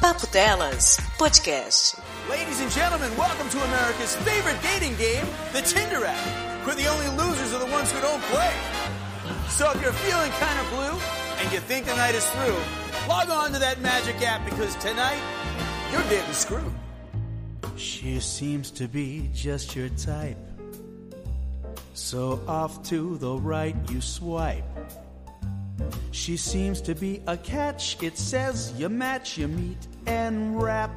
Papo Delas Podcast. Ladies and gentlemen, welcome to America's favorite dating game, the Tinder app, where the only losers are the ones who don't play. So if you're feeling kind of blue and you think the night is through, log on to that magic app because tonight you're getting screwed. She seems to be just your type. So off to the right you swipe. She seems to be a catch. It says you match, you meet and rap.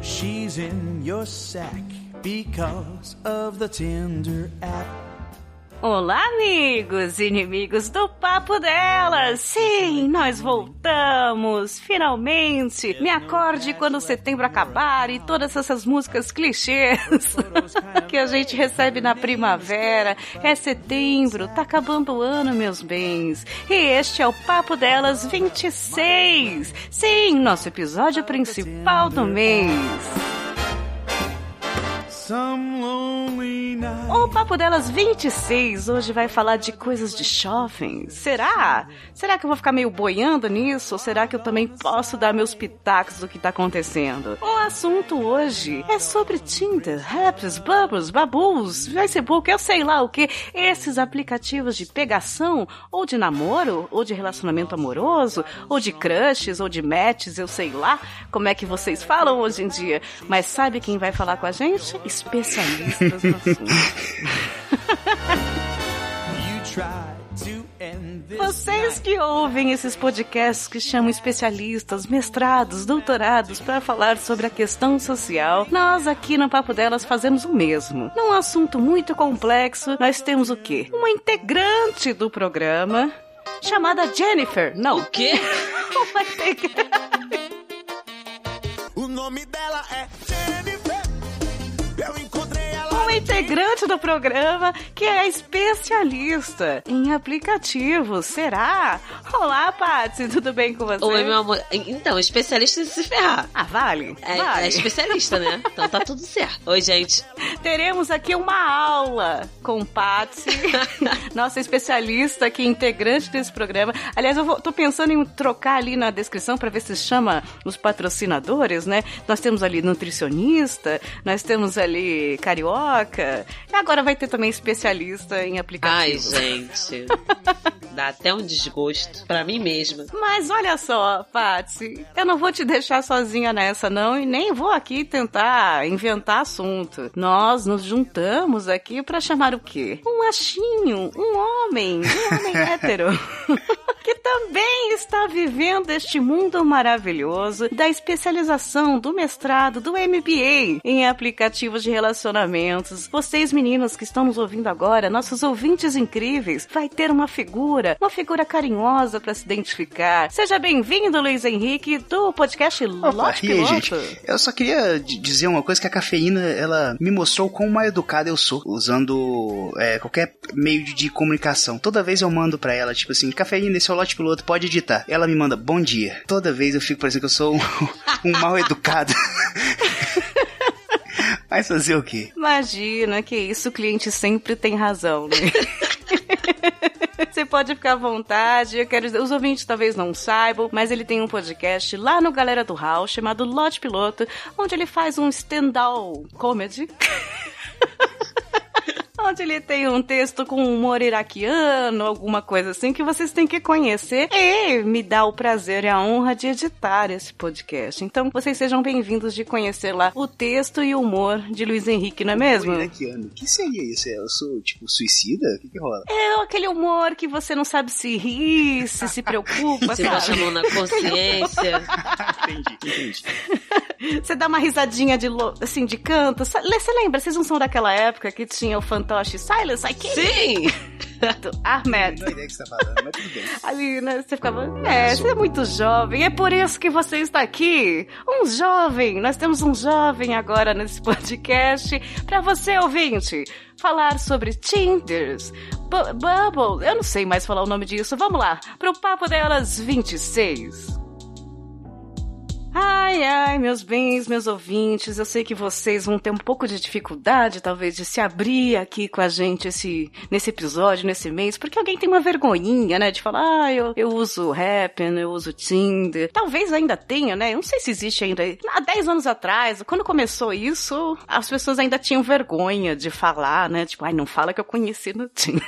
She's in your sack because of the Tinder app. Olá, amigos inimigos do Papo Delas! Sim, nós voltamos! Finalmente! Me acorde quando setembro acabar e todas essas músicas clichês que a gente recebe na primavera. É setembro, tá acabando o ano, meus bens. E este é o Papo Delas 26! Sim, nosso episódio principal do mês. O Papo Delas 26 hoje vai falar de coisas de shopping. Será? Será que eu vou ficar meio boiando nisso? Ou será que eu também posso dar meus pitacos do que tá acontecendo? O assunto hoje é sobre Tinder, Raps, Bubbles, Babus, Facebook, eu sei lá o que. Esses aplicativos de pegação, ou de namoro, ou de relacionamento amoroso, ou de crushes, ou de matches, eu sei lá como é que vocês falam hoje em dia. Mas sabe quem vai falar com a gente? Especialistas no assunto. Vocês que ouvem esses podcasts que chamam especialistas, mestrados, doutorados para falar sobre a questão social, nós aqui no Papo Delas fazemos o mesmo. Num assunto muito complexo, nós temos o quê? Uma integrante do programa chamada Jennifer. Não. O quê? Uma integrante. O nome dela é Jennifer. Integrante do programa que é especialista em aplicativos. Será? Olá, Patsy, tudo bem com você? Oi, meu amor. Então, especialista em se ferrar. Ah, vale? É, vale. é especialista, né? Então tá tudo certo. Oi, gente. Teremos aqui uma aula com Patsy, nossa especialista aqui, integrante desse programa. Aliás, eu vou, tô pensando em trocar ali na descrição para ver se chama os patrocinadores, né? Nós temos ali nutricionista, nós temos ali carioca, e agora vai ter também especialista em Ai, aplicativos. gente. Dá até um desgosto pra mim mesma. Mas olha só, Patsy, eu não vou te deixar sozinha nessa, não, e nem vou aqui tentar inventar assunto. Nós nos juntamos aqui pra chamar o quê? Um machinho, um homem, um homem hétero. Que também está vivendo este mundo maravilhoso da especialização, do mestrado, do MBA em aplicativos de relacionamentos. Vocês, meninos que estão nos ouvindo agora, nossos ouvintes incríveis, vai ter uma figura, uma figura carinhosa para se identificar. Seja bem-vindo, Luiz Henrique, do podcast Opa, Lote Piloto. gente? Eu só queria dizer uma coisa que a cafeína, ela me mostrou quão mal educado eu sou, usando é, qualquer meio de, comunicação. Toda vez eu mando pra ela, tipo assim, cafeína, esse é o lote piloto, pode editar. Ela me manda, bom dia. Toda vez eu fico parecendo que eu sou um, um mal educado. Mas fazer o quê? Imagina, que isso, o cliente sempre tem razão, né? Você pode ficar à vontade. Eu quero dizer, os ouvintes talvez não saibam, mas ele tem um podcast lá no Galera do Hall chamado Lote Piloto, onde ele faz um stand-up comedy. Onde ele tem um texto com humor iraquiano, alguma coisa assim, que vocês têm que conhecer. E me dá o prazer e a honra de editar esse podcast. Então, vocês sejam bem-vindos de conhecer lá o texto e o humor de Luiz Henrique, não é mesmo? Iraquiano. O que seria isso? Eu sou, tipo, suicida? O que que rola? É aquele humor que você não sabe se ri, se se preocupa, Você bota a sabe? mão na consciência. entendi, entendi. Você dá uma risadinha de, assim, de canto. Você lembra? Vocês não são daquela época que tinha o fantoche Silence I Can't Sim! do Ahmed. Não ideia que você tá falando, mas tudo bem. Ali, né? Você ficava, é, você é muito jovem, é por isso que você está aqui. Um jovem, nós temos um jovem agora nesse podcast. Pra você, ouvinte, falar sobre Tinders, Bu- Bubble, eu não sei mais falar o nome disso. Vamos lá, pro Papo Delas 26. Ai, ai, meus bens, meus ouvintes, eu sei que vocês vão ter um pouco de dificuldade, talvez, de se abrir aqui com a gente esse, nesse episódio, nesse mês, porque alguém tem uma vergonhinha, né, de falar, ah, eu, eu uso Happn, eu uso Tinder. Talvez ainda tenha, né, eu não sei se existe ainda. Há 10 anos atrás, quando começou isso, as pessoas ainda tinham vergonha de falar, né, tipo, ai, não fala que eu conheci no Tinder,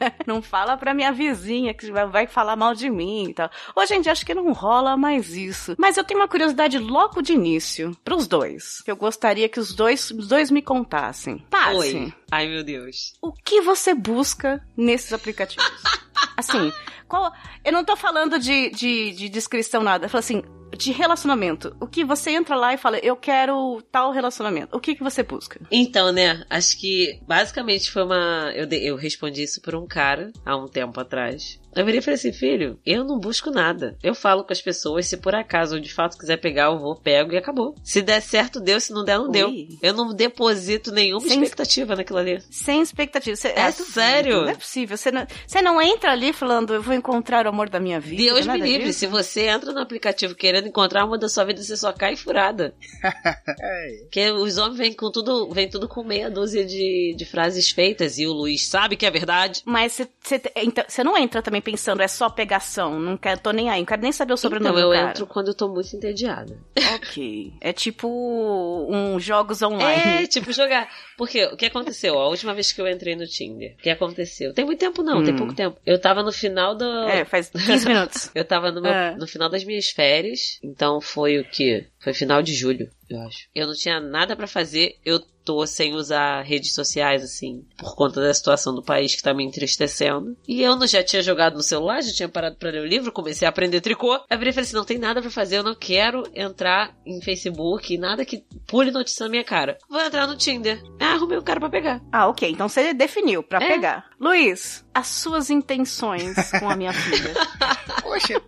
né? Não fala pra minha vizinha que vai falar mal de mim e tal. Hoje em dia acho que não rola mais isso. Mas eu tenho uma curiosidade logo de início, pros dois. Que eu gostaria que os dois, os dois me contassem. Passe. Oi. Ai, meu Deus. O que você busca nesses aplicativos? assim, qual. Eu não tô falando de, de, de descrição nada. Eu falo assim, de relacionamento. O que você entra lá e fala, eu quero tal relacionamento. O que, que você busca? Então, né, acho que basicamente foi uma. Eu, de... eu respondi isso por um cara há um tempo atrás. Eu virei e falei assim, filho, eu não busco nada. Eu falo com as pessoas, se por acaso eu de fato quiser pegar, eu vou, pego e acabou. Se der certo, deu, se não der, não Ui. deu. Eu não deposito nenhuma Sem- expectativa naquilo ali. Sem expectativa. Você, É duvido, sério? Não é possível. Você não, não entra ali falando, eu vou encontrar o amor da minha vida. Deus me livre, disso. se você entra no aplicativo querendo encontrar uma da sua vida, você só cai furada. Porque os homens vêm com tudo, vem tudo com meia dúzia de, de frases feitas e o Luiz sabe que é verdade. Mas você, então, você não entra também pensando, é só pegação, não quero, tô nem aí, não quero nem saber o sobrenome Então eu do cara. entro quando eu tô muito entediada. Ok. É tipo um jogos online. É, tipo, jogar. Porque o que aconteceu? A última vez que eu entrei no Tinder, o que aconteceu? Tem muito tempo não, tem Hum. pouco tempo. Eu tava no final do. É, faz 15 minutos. Eu tava no, meu- É. no final das minhas férias, então foi o que? Foi final de julho, eu acho. Eu não tinha nada pra fazer, eu tô sem usar redes sociais, assim, por conta da situação do país que tá me entristecendo. E eu não já tinha jogado no celular, já tinha parado pra ler o livro, comecei a aprender tricô. Aí virei e falei assim, não tem nada pra fazer, eu não quero entrar em Facebook, nada que pule notícia na minha cara. Vou entrar no Tinder. Ah, arrumei um cara pra pegar. Ah, ok. Então você definiu pra É. pegar. Luiz, as suas intenções com a minha filha. Poxa,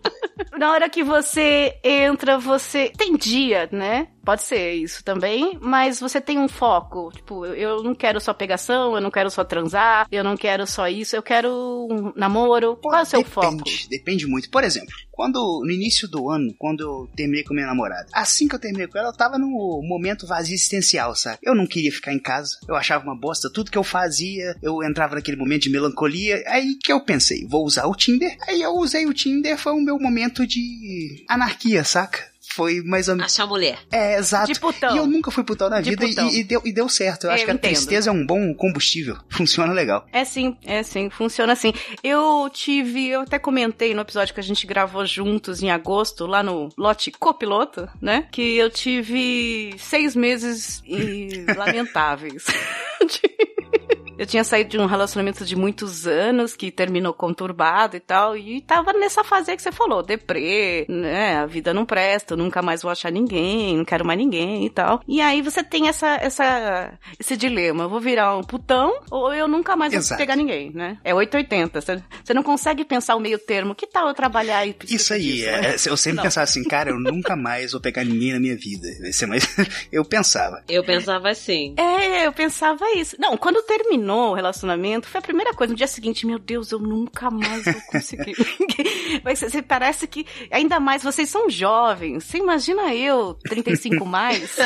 Na hora que você entra, você tem dia, né? Pode ser isso também, mas você tem um foco. Tipo, eu não quero só pegação, eu não quero só transar, eu não quero só isso, eu quero um namoro. Qual é o seu depende, foco? Depende muito. Por exemplo, quando no início do ano, quando eu terminei com minha namorada, assim que eu terminei com ela, eu tava no momento vazio existencial, sabe? Eu não queria ficar em casa, eu achava uma bosta tudo que eu fazia, eu entrava naquele momento de melancolia, aí que eu pensei, vou usar o Tinder. Aí eu usei o Tinder, foi o meu momento de anarquia, saca? Foi mais ou menos. Achar mulher. É, exato. De putão. E eu nunca fui putão na De vida e- putão. e, deu, e deu certo. Eu, acho Eu que a entendo. tristeza é um bom combustível. Funciona legal. É sim, é sim, funciona assim. Eu tive, eu até comentei no episódio que a gente gravou juntos em agosto, lá no lote copiloto, né? Que eu tive seis meses e lamentáveis. Eu tinha saído de um relacionamento de muitos anos que terminou conturbado e tal, e tava nessa fase aí que você falou, deprê, né? A vida não presta, eu nunca mais vou achar ninguém, não quero mais ninguém e tal. E aí você tem essa, essa, esse dilema, eu vou virar um putão ou eu nunca mais vou Exato. pegar ninguém, né? É 880, você, você não consegue pensar o meio termo, que tal eu trabalhar e Isso aí, disso, né? é, eu sempre Não. pensava assim, cara, eu nunca mais vou pegar ninguém na minha vida. Ser mais... Eu pensava. Eu pensava assim. É, eu pensava isso. Não, quando terminou o relacionamento, foi a primeira coisa. No dia seguinte, meu Deus, eu nunca mais vou conseguir. Mas você parece que, ainda mais, vocês são jovens. Você imagina eu, 35 mais,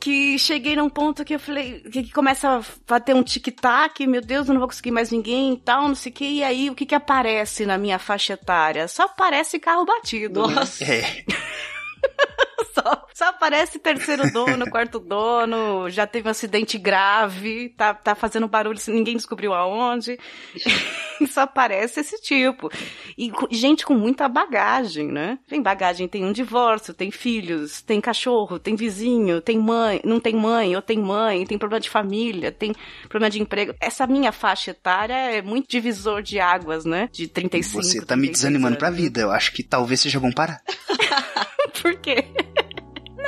que cheguei num ponto que eu falei, que que começa a bater um tic-tac, meu Deus, eu não vou conseguir mais ninguém e tal, não sei o que. E aí, o que que aparece na minha faixa etária? Só aparece carro batido. Nossa. É, Só, só aparece terceiro dono, quarto dono, já teve um acidente grave, tá, tá fazendo barulho, ninguém descobriu aonde. só aparece esse tipo. E gente com muita bagagem, né? Tem bagagem, tem um divórcio, tem filhos, tem cachorro, tem vizinho, tem mãe, não tem mãe, ou tem mãe, tem problema de família, tem problema de emprego. Essa minha faixa etária é muito divisor de águas, né? De 35. você tá me 36 desanimando pra anos. vida. Eu acho que talvez seja bom parar. Por quê?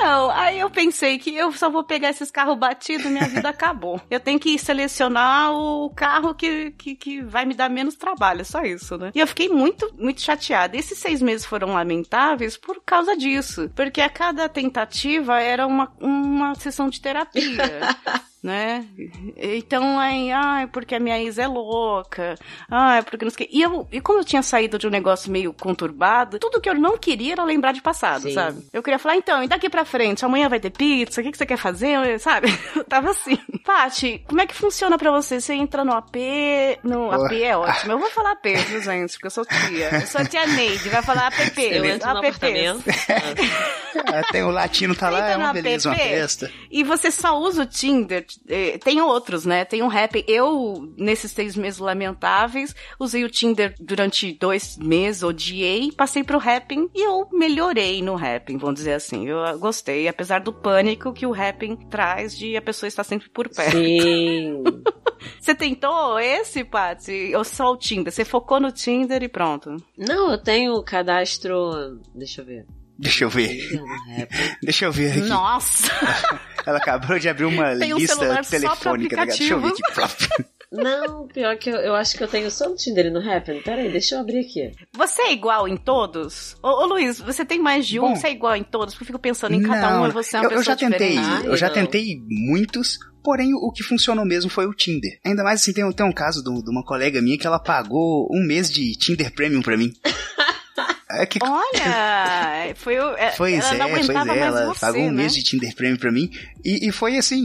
Não, aí eu pensei que eu só vou pegar esses carros batidos minha vida acabou. Eu tenho que selecionar o carro que, que, que vai me dar menos trabalho, só isso, né? E eu fiquei muito, muito chateada. Esses seis meses foram lamentáveis por causa disso. Porque a cada tentativa era uma, uma sessão de terapia. né? Então, aí, ai, porque a minha ex é louca, ai, porque não sei. E, eu, e como eu tinha saído de um negócio meio conturbado, tudo que eu não queria era lembrar de passado, Sim. sabe? Eu queria falar, então, e daqui pra frente, amanhã vai ter pizza, o que, que você quer fazer, sabe? Eu tava assim. Paty, como é que funciona pra você? Você entra no AP, no AP é ótimo. Eu vou falar AP, viu, gente? Porque eu sou tia. Eu sou tia Neide, vai falar APP. Eu entro no apartamento. Ah, tem o latino tá lá, é uma beleza, uma festa. E você só usa o Tinder. Eh, Tem outros, né? Tem o Happn. Eu, nesses seis meses lamentáveis, usei o Tinder durante dois meses, odiei, passei pro Happn e eu melhorei no Happn, vamos dizer assim. Eu gostei, apesar do pânico que o Happn traz de a pessoa estar sempre por perto. Sim. Você tentou esse, Patsy? Ou só o Tinder? Você focou no Tinder e pronto. Não, eu tenho cadastro. Deixa eu ver. Deixa eu ver. Tinder no Rap. Deixa eu ver aqui. Nossa! Ela acabou de abrir uma Tem um lista pra telefônica. cara? Deixa eu ver aqui. Não, pior que eu, eu acho que eu tenho só no Tinder e no Happn. Peraí, deixa eu abrir aqui. Você é igual em todos? Ô, ô Luiz, você tem mais de um? Bom, você é igual em todos? Porque eu fico pensando em cada um e você é uma eu, eu pessoa já tentei, diferente. eu já não. tentei muitos, porém o que funcionou mesmo foi o Tinder. Ainda mais assim, tem, tem um caso do- de uma colega minha que ela pagou um mês de Tinder Premium pra mim. É que Olha, foi o. é, Pois ela não é, pois é, ela você, pagou um né? mês de Tinder Premium pra mim. E, e foi assim,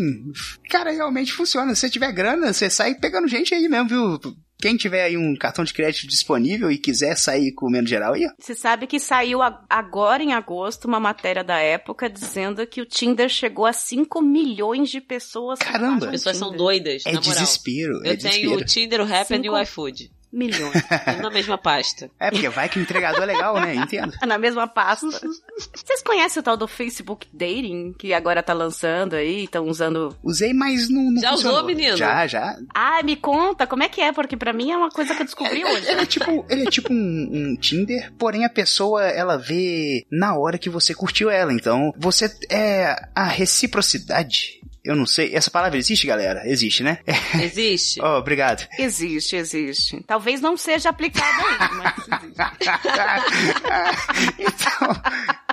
cara, realmente funciona. Se você tiver grana, você sai pegando gente aí mesmo, viu? Quem tiver aí um cartão de crédito disponível e quiser sair comendo geral aí. Você sabe que saiu agora em agosto uma matéria da época dizendo que o Tinder chegou a 5 milhões de pessoas. Caramba. As pessoas são doidas, É na moral. desespero, é Eu tenho desespero. o Tinder, o Happn e o iFood. Milhões. Na mesma pasta. É, porque vai que o entregador é legal, né? Entendo. Na mesma pasta. Vocês conhecem o tal do Facebook Dating, que agora tá lançando aí, estão usando. Usei, mas não, não Já usou, funcionou. menino? Já, já. Ah, me conta, como é que é? Porque pra mim é uma coisa que eu descobri hoje. Ele é tipo, ele é tipo um, um Tinder, porém a pessoa ela vê na hora que você curtiu ela. Então, você é a reciprocidade. Eu não sei. Essa palavra existe, galera? Existe, né? Existe? Oh, obrigado. Existe, existe. Talvez não seja aplicado aí, mas existe. então,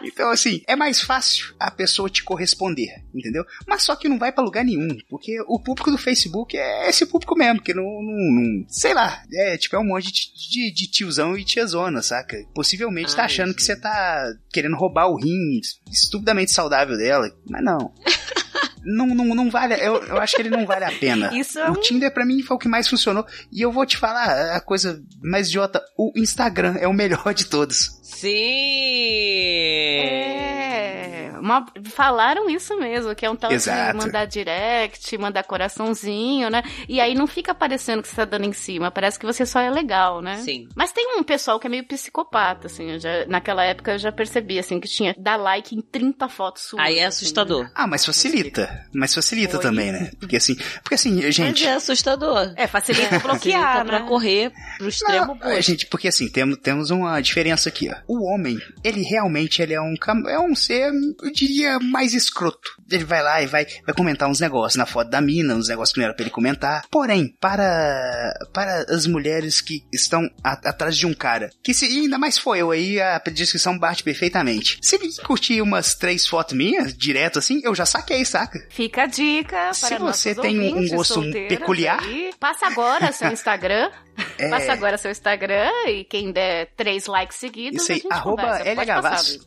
então, assim, é mais fácil a pessoa te corresponder, entendeu? Mas só que não vai pra lugar nenhum, porque o público do Facebook é esse público mesmo, que não, não, não- sei lá, é tipo, é um monte de, de, de tiozão e tiazona, saca? Possivelmente tá Ai, achando que gente. você tá querendo roubar o rim estupidamente saudável dela, mas não. Não, não, não vale, eu, eu acho que ele não vale a pena. Isso é o um- Tinder pra mim foi o que mais funcionou. E eu vou te falar a coisa mais idiota: o Instagram é o melhor de todos. Sim! É, uma- falaram isso mesmo, que é um tal Exato. de mandar direct, mandar coraçãozinho, né? E aí não fica parecendo que você tá dando em cima, parece que você só é legal, né? Sim. Mas tem um pessoal que é meio psicopata, assim, já- naquela época eu já percebi, assim, que tinha dar like em 30 fotos suas. Aí é assim, assustador. Ah, mas facilita. Mas facilita Oi. também, né? Porque assim, porque assim, gente. Mas é assustador. É, facilita bloquear, Facilita pra né? correr pro extremo Não, oposto. gente, porque assim, temos, temos uma diferença aqui, ó. O homem, ele realmente ele é um é um ser, diria, mais escroto. Ele vai lá e vai, vai comentar uns negócios na foto da mina, uns negócios que não era pra ele comentar. Porém, para, para as mulheres que estão a- atrás de um cara, que se, ainda mais foi eu aí, a descrição bate perfeitamente. Se ele curtir umas três fotos minhas, direto assim, eu já saquei, saca? Fica a dica Se você tem um- gosto peculiar. aí. passa agora seu Instagram. É. Passa agora seu Instagram e quem der três likes seguidos, Isso aí, arroba.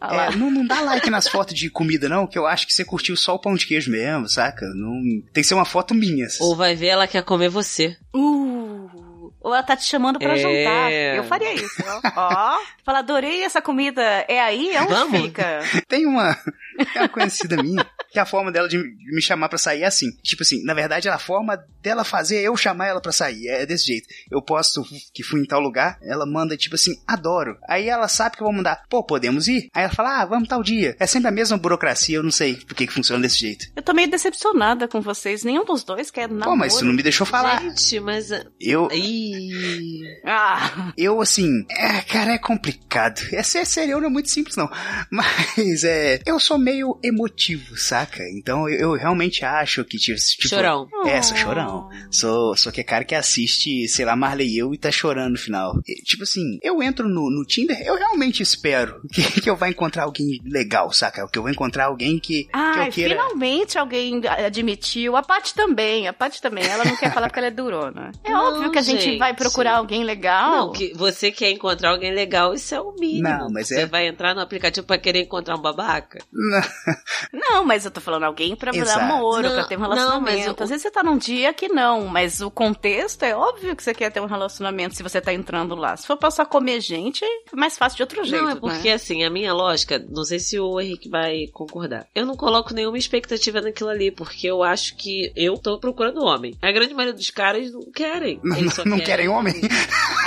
Ah lá. É, não, não dá like nas fotos de comida, não, que eu acho que você curtiu só o pão de queijo mesmo, saca? Não, tem que ser uma foto minha. Ou vai ver, ela quer comer você. Uh, ou ela tá te chamando pra É. jantar. Eu faria isso, ó. ó. Fala, adorei essa comida. É aí? É onde Vamos? fica? Tem uma, tem uma conhecida minha, que a forma dela de me chamar pra sair é assim. Tipo assim, na verdade, a forma dela fazer é eu chamar ela pra sair. É desse jeito. Eu posto que fui em tal lugar, ela manda tipo assim, adoro. Aí ela sabe que eu vou mandar, pô, podemos ir? Aí ela fala, ah, vamos tal dia. É sempre a mesma burocracia, eu não sei por que, que funciona desse jeito. Eu tô meio decepcionada com vocês. Nenhum dos dois quer namoro. Pô, mas isso não me deixou falar. Gente, mas. Eu, Ih. Ah, Eu, assim, é, cara, é complicado. É ser serião não é muito simples, não. Mas, é, eu sou meio emotivo, saca? Então eu, eu realmente acho que, tipo. tipo Chorão. É, sou chorão. Sou, sou que cara que assiste, sei lá, Marley e eu e tá chorando no final. E, tipo assim, eu entro no, no Tinder, eu realmente espero que, que eu vá encontrar alguém legal, saca? Que eu vou encontrar alguém que, que Ai, eu queira. finalmente alguém admitiu. A Paty também, a Paty também. Ela não quer falar que ela é durona. É Não, óbvio que a gente, gente. vai procurar alguém legal. Não, que você quer encontrar alguém legal, isso é o mínimo. Não, mas você é- vai entrar no aplicativo pra querer encontrar um babaca? Não, mas eu tô falando alguém pra Exato. namoro, Não, pra ter um não, relacionamento. mas o- Às vezes você tá num dia que não, mas o contexto é óbvio que você quer ter um relacionamento se você tá entrando lá. Se for pra só comer gente, é mais fácil de outro jeito, não, é porque né? assim, a minha lógica, não sei se o Henrique vai concordar. Eu não coloco nenhuma expectativa naquilo ali, porque eu acho que eu tô procurando homem. A grande maioria dos caras não querem. Não, Eles só não querem homem?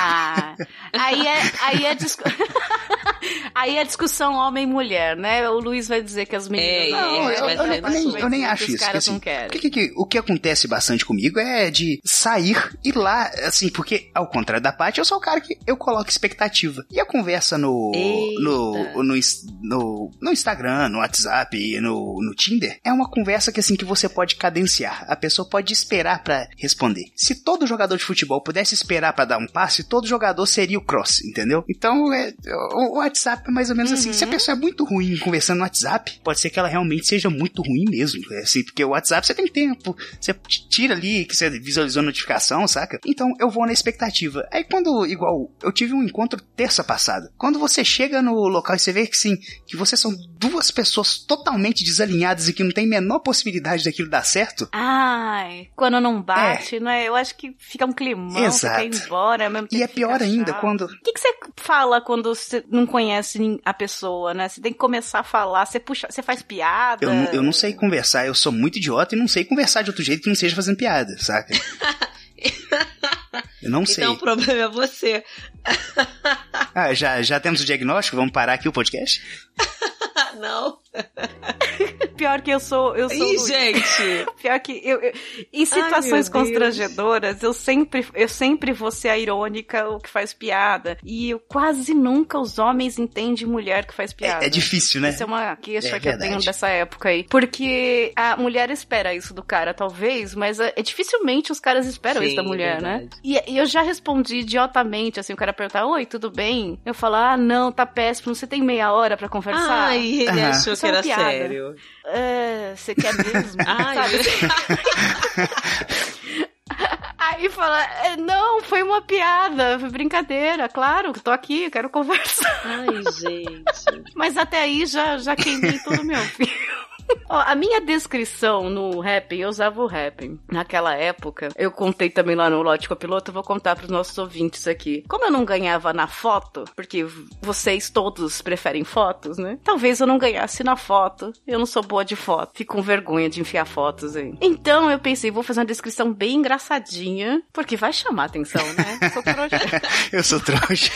Ah, aí é, aí é, discu... aí é discussão homem-mulher, né? O Luiz vai dizer que as meninas... É, Não, gente eu, nem, sul. eu nem que acho isso. que, caras assim, não querem. o que, o que acontece bastante comigo é de sair e lá, assim, porque ao contrário da parte, eu sou o cara que eu coloco expectativa. E a conversa no, no, no, no, no Instagram, no WhatsApp e no, no Tinder é uma conversa que, assim, que você pode cadenciar. A pessoa pode esperar pra responder. Se todo jogador de futebol pudesse esperar pra dar um passe, todo jogador seria o cross, entendeu? Então, é, o, o WhatsApp é mais ou menos assim. Se a pessoa é muito ruim conversando no WhatsApp, pode ser que ela realmente seja muito ruim mesmo. É assim, porque o WhatsApp você tem tempo, você tira ali que você visualizou a notificação, saca? Então eu vou na expectativa. Aí quando, igual, eu tive um encontro terça passada. Quando você chega no local e você vê que sim, que vocês são duas pessoas totalmente desalinhadas e que não tem a menor possibilidade daquilo dar certo, Ai, quando não bate, né? Eu acho que fica um climão, você Exato. quer ir embora, mesmo e é pior ainda chato. quando. O que, que você fala quando você não conhece a pessoa, né? Você tem que começar a falar, você puxa, você faz piada. Eu, não- eu não sei conversar, eu sou muito idiota e não sei conversar de outro jeito que não seja fazendo piada, saca? Eu não sei. Então o problema é você. Ah, já, já temos o diagnóstico? Vamos parar aqui o podcast? não. Pior que eu sou, eu sou. Ih, gente. Pior que eu, eu- em Ai, situações Deus. constrangedoras, eu sempre, eu sempre vou ser a irônica, o que faz piada. E eu quase nunca os homens entendem mulher que faz piada. É, é difícil, né? Isso é uma queixa É que eu tenho dessa época aí. Porque a mulher espera isso do cara, talvez, mas é, é dificilmente os caras esperam Sim, isso da mulher, né? E, e eu já respondi idiotamente, assim, o cara perguntar, oi, tudo bem? Eu falo, ah, não, tá péssimo, você tem meia hora pra conversar? Ai, ele achou que era sério. É, você quer mesmo? Ai? Aí fala, "É, não, foi uma piada, foi brincadeira, claro, tô aqui, quero conversar. Ai, gente. Mas até aí já, já queimei todo o meu filho. Ó, a minha descrição no Rapping, eu usava o Rapping. Naquela época, eu contei também lá no Lote Copiloto, eu vou contar pros nossos ouvintes aqui. Como eu não ganhava na foto, porque vocês todos preferem fotos, né? Talvez eu não ganhasse na foto. Eu não sou boa de foto. Fico com vergonha de enfiar fotos aí. Então eu pensei, vou fazer uma descrição bem engraçadinha, porque vai chamar atenção, né? Eu Sou trouxa. Eu sou trouxa.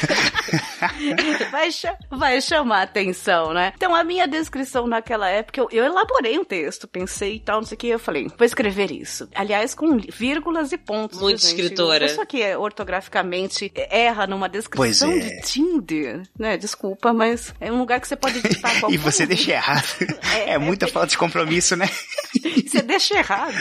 vai, cha- vai chamar atenção, né? Então, a minha descrição naquela época, eu, eu elaborei um texto, pensei e tal, não sei o que, eu falei, vou escrever isso. Aliás, com vírgulas e pontos. Muito gente? escritora. A pessoa que é ortograficamente erra numa descrição é. de Tinder, né? Desculpa, mas é um lugar que você pode digitar qualquer e você deixa errado. É, muita falta de compromisso, né? Você deixa errado.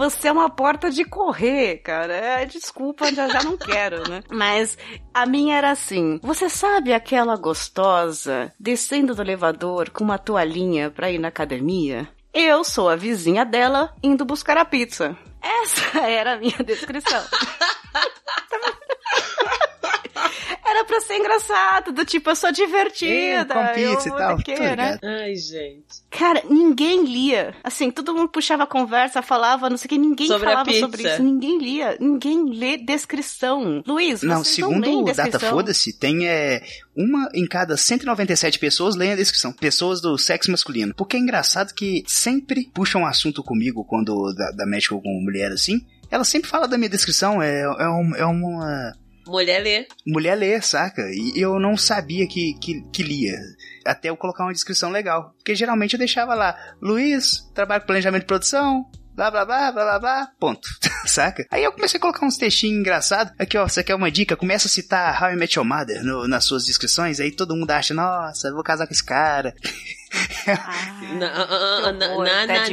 Você é uma porta de correr, cara. É, desculpa, já, já não quero, né? Mas a minha era assim: você sabe aquela gostosa descendo do elevador com uma toalhinha pra ir na academia? Eu sou a vizinha dela indo buscar a pizza. Essa era a minha descrição. Era pra ser engraçado, do tipo, eu sou divertida. É, com pizza eu e tal, tô né? Ai, gente. Cara, ninguém lia. Assim, todo mundo puxava a conversa, falava, não sei o que, ninguém Sobre falava sobre isso. Ninguém lia. Ninguém lê descrição. Luiz, Não, vocês não segundo o. Data Foda-se, tem é, uma em cada 197 pessoas leem a descrição. Pessoas do sexo masculino. Porque é engraçado que sempre puxam um assunto comigo quando da, da médica com mulher assim. Ela sempre fala da minha descrição. É, é, um- é uma Mulher lê. mulher ler, saca? E eu não sabia que, que, que lia. Até eu colocar uma descrição legal. Porque geralmente eu deixava lá, Luiz, trabalho com planejamento de produção, blá blá blá blá blá blá, ponto. saca? Aí eu comecei a colocar uns textinhos engraçados. Aqui, ó, você quer uma dica? Começa a citar How I Met Your Mother no- nas suas descrições, aí todo mundo acha, nossa, vou casar com esse cara. Ah, Na- ah, na-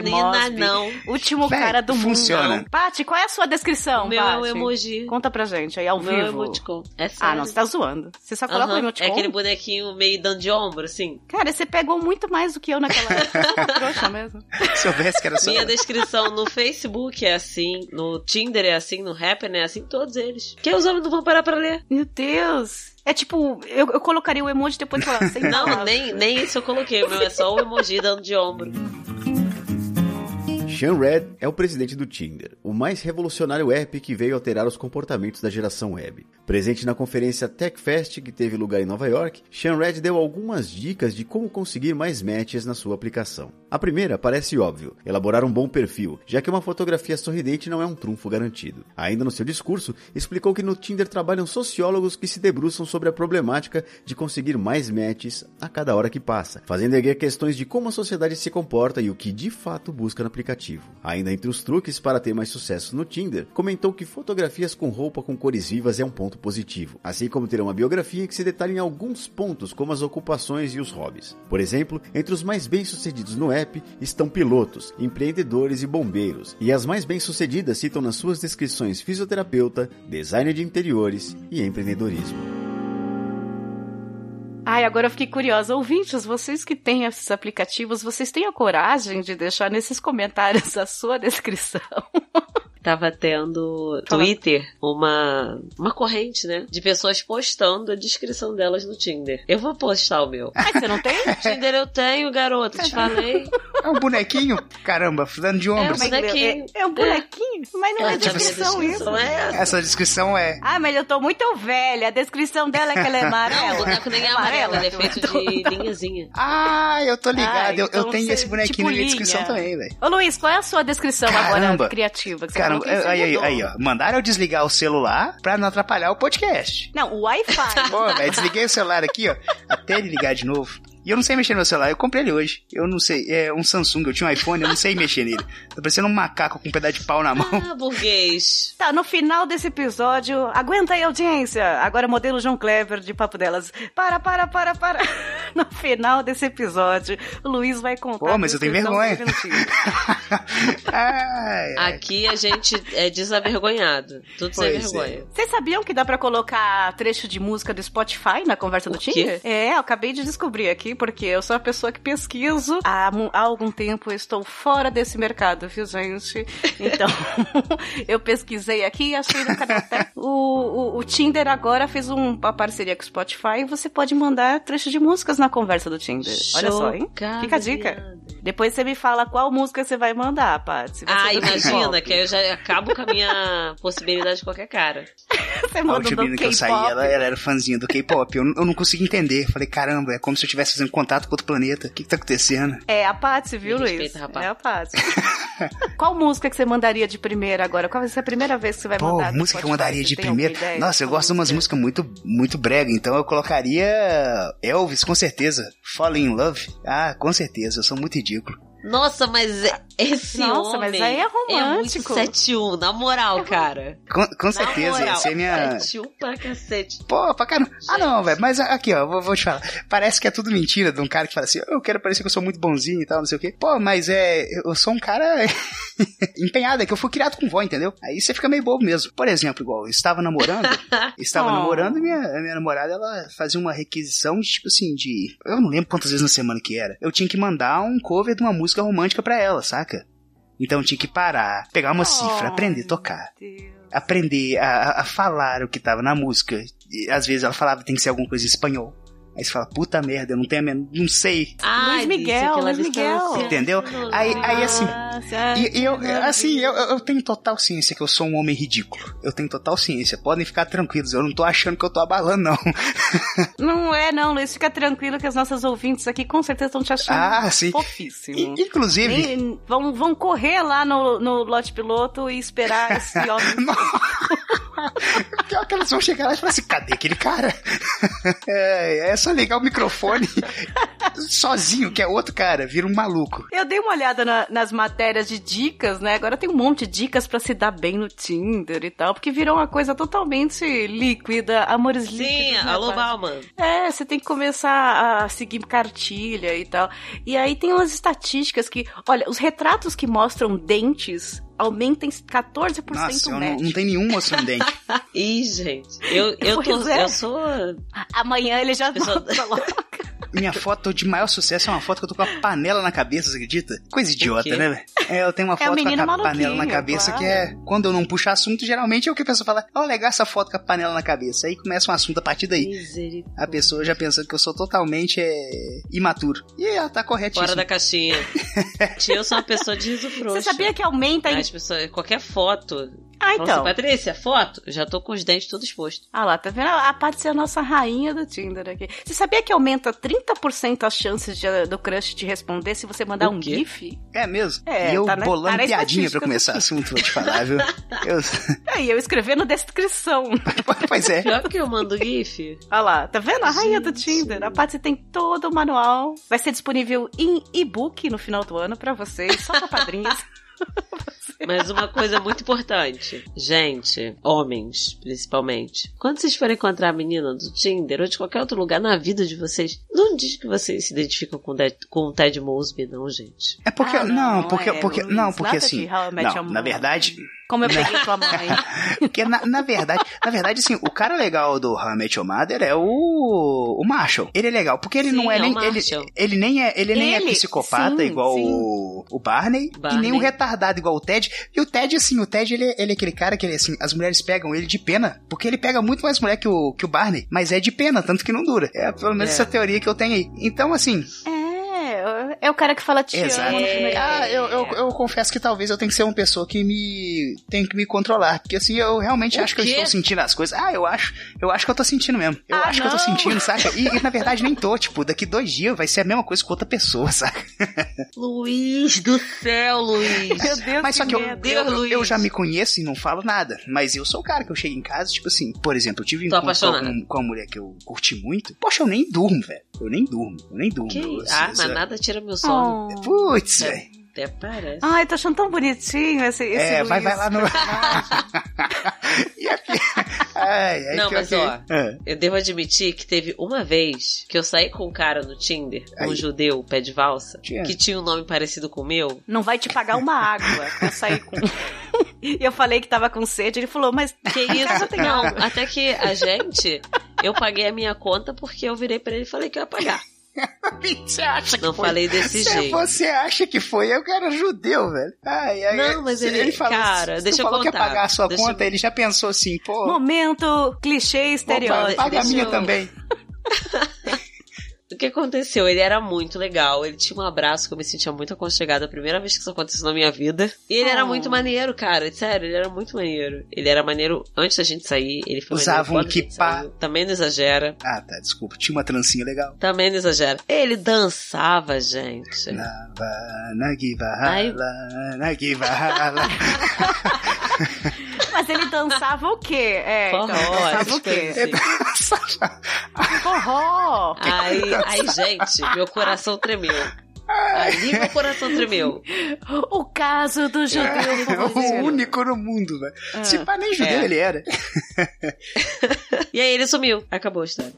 Mosby. não. último Véi, cara do funciona. mundo. Paty, qual é a sua descrição, Meu é Paty? emoji. Conta pra gente aí, ao Meu vivo. emoticon. É Ah, sério. não, você tá zoando. Você só coloca o Aham, emoticon? É aquele bonequinho meio dando de ombro, assim. Cara, você pegou muito mais do que eu naquela sou trouxa mesmo. Se soubesse que era só. Minha descrição no Facebook é assim, no Tinder é assim, no Happn é assim, todos eles. Que os homens não vão parar pra ler. Meu Deus. É tipo, eu, eu colocaria o emoji depois falar, sem Não, nem, nem isso eu coloquei, meu é só o emoji dando de ombro. Sean Red é o presidente do Tinder, o mais revolucionário app que veio alterar os comportamentos da geração web. Presente na conferência TechFest que teve lugar em Nova York, Sean Red deu algumas dicas de como conseguir mais matches na sua aplicação. A primeira parece óbvio, elaborar um bom perfil, já que uma fotografia sorridente não é um trunfo garantido. Ainda no seu discurso, explicou que no Tinder trabalham sociólogos que se debruçam sobre a problemática de conseguir mais matches a cada hora que passa, fazendo erguer questões de como a sociedade se comporta e o que de fato busca no aplicativo. Ainda entre os truques para ter mais sucesso no Tinder, comentou que fotografias com roupa com cores vivas é um ponto positivo, assim como ter uma biografia que se detalhe em alguns pontos, como as ocupações e os hobbies. Por exemplo, entre os mais bem-sucedidos no app estão pilotos, empreendedores e bombeiros, e as mais bem-sucedidas citam nas suas descrições fisioterapeuta, designer de interiores e empreendedorismo. Ai, agora eu fiquei curiosa. Ouvintes, vocês que têm esses aplicativos, vocês têm a coragem de deixar nesses comentários a sua descrição? Tava tendo. Twitter uma, uma corrente, né? De pessoas postando a descrição delas no Tinder. Eu vou postar o meu. Mas você não tem? Tinder eu tenho, garoto, te falei. É um bonequinho? Caramba, dando de É ombro. um bonequinho. É, é um bonequinho, mas não é, É, descrição a isso. descrição é essa. Essa descrição é. Ah, mas eu tô muito velha. A descrição dela é que ela é Não, amarela. o boneco nem é amarelo, ele é feito de linhazinha. Ah, eu tô ligado. Ah, eu, eu então tenho esse bonequinho tipo na minha descrição também, velho. Ô Luiz, qual é a sua descrição Caramba. agora criativa? Que você Caramba, que você aí, aí, aí, ó. Mandaram eu desligar o celular pra não atrapalhar o podcast. Não, o Wi-Fi. Pô, velho, desliguei o celular aqui, ó, até ele ligar de novo. E eu não sei mexer no meu celular, eu comprei ele hoje. Eu não sei, é um Samsung, eu tinha um iPhone, eu não sei mexer nele. Tô parecendo um macaco com um pedaço de pau na mão. Ah, burguês. Tá, no final desse episódio, aguenta aí, audiência. Agora modelo João Clever de Papo Delas. Para, para, para, para. No final desse episódio, o Luiz vai contar. Pô, mas eu tenho vergonha. ai, ai. Aqui a gente é desavergonhado. Tudo sem Pois é. vergonha. Vocês sabiam que dá pra colocar trecho de música do Spotify na conversa do quê? Tinder? É, eu acabei de descobrir aqui, porque eu sou a pessoa que pesquiso. Há, há algum tempo eu estou fora desse mercado, viu, gente? Então, eu pesquisei aqui e achei no Canadá. O, o, o Tinder agora fez um- uma parceria com o Spotify e você pode mandar trecho de músicas na conversa do Tinder. Olha só, hein? Chocada, Fica a dica. Depois você me fala qual música você vai mandar, Paty. Ah, imagina, que aí eu já acabo com a minha possibilidade de qualquer cara. Você A manda última do menina que eu saí, ela, ela era fãzinha do K-pop. Eu, eu não consegui entender. Falei, caramba, é como se eu estivesse fazendo contato com outro planeta. O que, que tá acontecendo? É a Patsy, viu, Me Luiz? respeita, rapaz. É a Patsy. Qual música que você mandaria de primeira agora? Qual vai ser a primeira vez que você vai Pô, mandar? música que eu mandaria de primeira. Nossa, eu gosto de umas música? músicas muito, muito brega, então eu colocaria Elvis, com certeza. Falling in Love. Ah, com certeza, eu sou muito ridículo. Nossa, mas é- esse Nossa, homem mas aí é romântico. É muito 7-1, na moral, cara. Com, com Na certeza, moral, essa é minha. 7-1 pra cacete. Pô, pra caramba. Ah, não, velho. Mas aqui, ó, vou, vou te falar. Parece que é tudo mentira de um cara que fala assim: eu quero parecer que eu sou muito bonzinho e tal, não sei o quê. Pô, mas é. Eu sou um cara empenhado, é que eu fui criado com vó, entendeu? Aí você fica meio bobo mesmo. Por exemplo, igual, eu estava namorando. estava Oh. namorando e minha, a minha namorada, ela fazia uma requisição de, tipo assim, de. Eu não lembro quantas vezes na semana que era. Eu tinha que mandar um cover de uma música romântica pra ela, saca? Então tinha que parar, pegar uma cifra, aprender a tocar aprender a, a falar o que tava na música. E, às vezes ela falava tem que ser alguma coisa em espanhol. Aí você fala, puta merda, eu não tenho a men- não sei. Ai, Luiz Miguel, Luiz Miguel. Entendeu? Aí- aí, assim, Nossa, E, e eu, assim, eu, eu tenho total ciência que eu sou um homem ridículo. Eu tenho total ciência. Podem ficar tranquilos, eu não tô achando que eu tô abalando, não. Não é, não, Luiz. Fica tranquilo que as nossas ouvintes aqui com certeza estão te achando Ah, sim. fofíssimo. I- inclusive, Nem- vão, vão correr lá no, no lote piloto e esperar esse homem. pior que elas vão chegar lá e falar assim: cadê aquele cara? É, é só ligar o microfone sozinho, que é outro cara, vira um maluco. Eu dei uma olhada na- nas matérias de dicas, né? Agora tem um monte de dicas pra se dar bem no Tinder e tal, porque virou uma coisa totalmente líquida, amores Sim, líquidos. né, alô? Bauman. É, você tem que começar a seguir cartilha e tal. E aí tem umas estatísticas que, olha, os retratos que mostram dentes aumentam 14% Nossa, eu não, médio. não tem nenhum ascendente. Ih, gente. Eu, eu, tô, é. eu sou. Amanhã ele já Pessoa- coloca. Minha foto de maior sucesso é uma foto que eu tô com a panela na cabeça, você acredita? Coisa idiota, né, velho? É, eu tenho uma É foto com menino a panela na cabeça claro. que é. Quando eu não puxo assunto, geralmente é o que a pessoa fala: Ó, legal essa foto com a panela na cabeça. Aí começa um assunto a partir daí. Misericórdia. A pessoa já pensando que eu sou totalmente é, imaturo. E ela tá corretíssima. Fora da caixinha. eu sou uma pessoa de riso frouxo. Você sabia que aumenta em As pessoas, qualquer foto. Ah, então. assim, Patrícia, foto? Já tô com os dentes todos expostos. Ah lá, tá vendo? A Paty é a nossa rainha do Tinder aqui. Você sabia que aumenta 30% as chances de- do crush te responder se você mandar O um? GIF? É mesmo? É, e eu tá na- bolando tá na piadinha pra começar assunto, vou te falar, viu? Eu- Aí, eu escrevendo descrição. pois é. Pior que eu mando GIF. Olha lá, tá vendo? A rainha do. Tinder. A Patsy tem todo o manual. Vai ser disponível em e-book no final do ano pra vocês, só pra padrinhos. Mas uma coisa muito importante. Gente, homens, principalmente. Quando vocês forem encontrar a menina do Tinder ou de qualquer outro lugar na vida de vocês, não diz que vocês se identificam com, com o Ted Mosby, não, gente. É porque. Ah, não, não, porque. é, porque Luiz, não, porque assim. Não, na verdade. Como eu peguei sua mãe. Porque na, na verdade, na verdade, assim, o cara legal do Your Mother é o, o Marshall. Ele é legal, porque ele Sim, não é, é nem. Ele, ele nem é, ele nem é Ele, psicopata sim, igual sim. O, o Barney, Barney. e nem um retardado igual o Ted. E o Ted, assim, o Ted, ele, ele é aquele cara que ele, assim, as mulheres pegam ele de pena. Porque ele pega muito mais mulher que o, que o Barney, mas é de pena, tanto que não dura. É pelo menos É. essa teoria que eu tenho aí. Então, assim, É, é o cara que fala te Exato. amo no primeiro Ah, eu, eu, eu confesso que talvez eu tenha que ser uma pessoa que me. tem que me controlar. Porque assim, eu realmente O acho que eu quê? estou sentindo as coisas. Ah, eu acho. Eu acho que eu tô sentindo mesmo. Eu Ah, acho que eu tô não. sentindo, saca? E, e, na verdade nem tô. Tipo, daqui dois dias vai ser a mesma coisa com outra pessoa, saca? Luiz do céu, Luiz. Meu Deus, Mas só que eu, medo. eu, eu, Luiz. eu já me conheço e não falo nada. Mas eu sou o cara que eu chego em casa, tipo assim, por exemplo, eu tive um com, com uma mulher que eu curti muito. Poxa, eu nem durmo, velho. Eu nem durmo. Eu nem durmo. Que Eu- isso? Ah, mas nada tira meu sono. Oh. Putz, É. velho. Até parece. Ai, tô achando tão bonitinho esse, esse É, vai, Luiz. vai lá no. e aqui. Ai, ai, Não, que mas ok. ó, É. Eu devo admitir que teve uma vez que eu saí com um cara no Tinder, um Aí. judeu, pé de valsa, Tinha. que tinha um nome parecido com o meu. Não vai te pagar uma água. Eu saí com. e eu falei que tava com sede. Ele falou, mas Que isso? Não, até que a gente, eu paguei a minha conta porque eu virei pra ele e falei que eu ia pagar. Você acha que Não foi? falei desse Se jeito. você acha que foi, eu era judeu, velho. Ai, ai, Não, mas ele- cara, se deixa tu eu falou que ia contar. pagar a sua Deixa conta, eu- ele já pensou assim, pô, momento clichê estereótipo. paga a deixa minha eu- também. O que aconteceu? Ele era muito legal, ele tinha um abraço que eu me sentia muito aconchegada, a primeira vez que isso aconteceu na minha vida. E ele era Oh. muito maneiro, cara, sério, ele era muito maneiro. Ele era maneiro antes da gente sair, ele foi Usava um kipá. Também não exagera. Ah, tá, desculpa, tinha uma trancinha legal. Também não exagera. Ele dançava, gente. Na Havana, Ai. Givala, na Givala. Mas ele dançava o quê? É, então, Forró, dançava essas o quê? assim. Forró. Aí, aí, gente, meu coração tremeu. Ali meu coração tremeu. O caso do judeu É o único no mundo, velho. Ah. Se pá, nem judeu É. ele era. E aí ele sumiu. Acabou a história.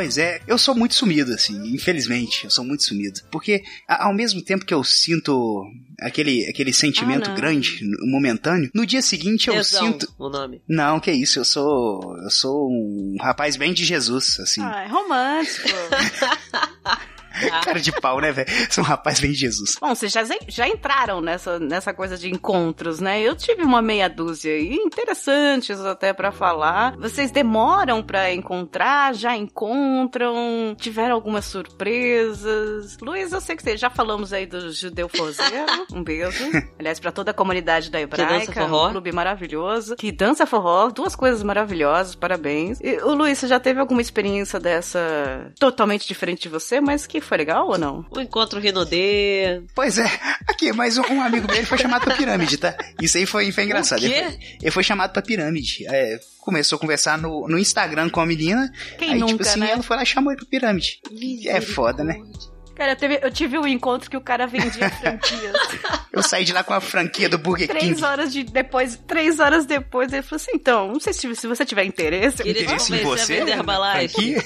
Pois é, eu sou muito sumido, assim, infelizmente, eu sou muito sumido. Porque ao mesmo tempo que eu sinto aquele, aquele sentimento Ah, grande, momentâneo, no dia seguinte eu Tesão, sinto. o nome. Não, que isso, eu sou. Eu sou um rapaz bem de Jesus, assim. Ah, é romântico. Cara de pau, né, velho? Sou um rapaz bem Jesus. Bom, vocês já, já entraram nessa, nessa coisa de encontros, né? Eu tive uma meia dúzia aí, interessantes até pra falar. Vocês demoram pra encontrar? Já encontram? Tiveram algumas surpresas? Luiz, eu sei que você já falamos aí do Judeu Forzeiro. Um beijo. Aliás, pra toda a comunidade da Hebraica, um clube maravilhoso. Que dança forró, duas coisas maravilhosas, parabéns. E, o Luiz, você já teve alguma experiência dessa totalmente diferente de você, mas que foi legal ou não? O encontro Rinodê. Pois é, aqui, mas um, um amigo dele foi chamado pra pirâmide, tá? Isso aí foi, foi engraçado. O quê? Ele, foi, ele foi chamado pra pirâmide. É, começou a conversar no, no Instagram com a menina. Quem aí, nunca, tipo assim, né? ela foi lá e chamou ele pra pirâmide. É foda, né? Cara, eu, teve- eu tive um encontro que o cara vendia franquias. Eu saí de lá com a franquia do Burger três King. horas de depois, três horas depois, ele falou assim: então, não sei se, se você tiver interesse. Interesse em você? vender. Franquia?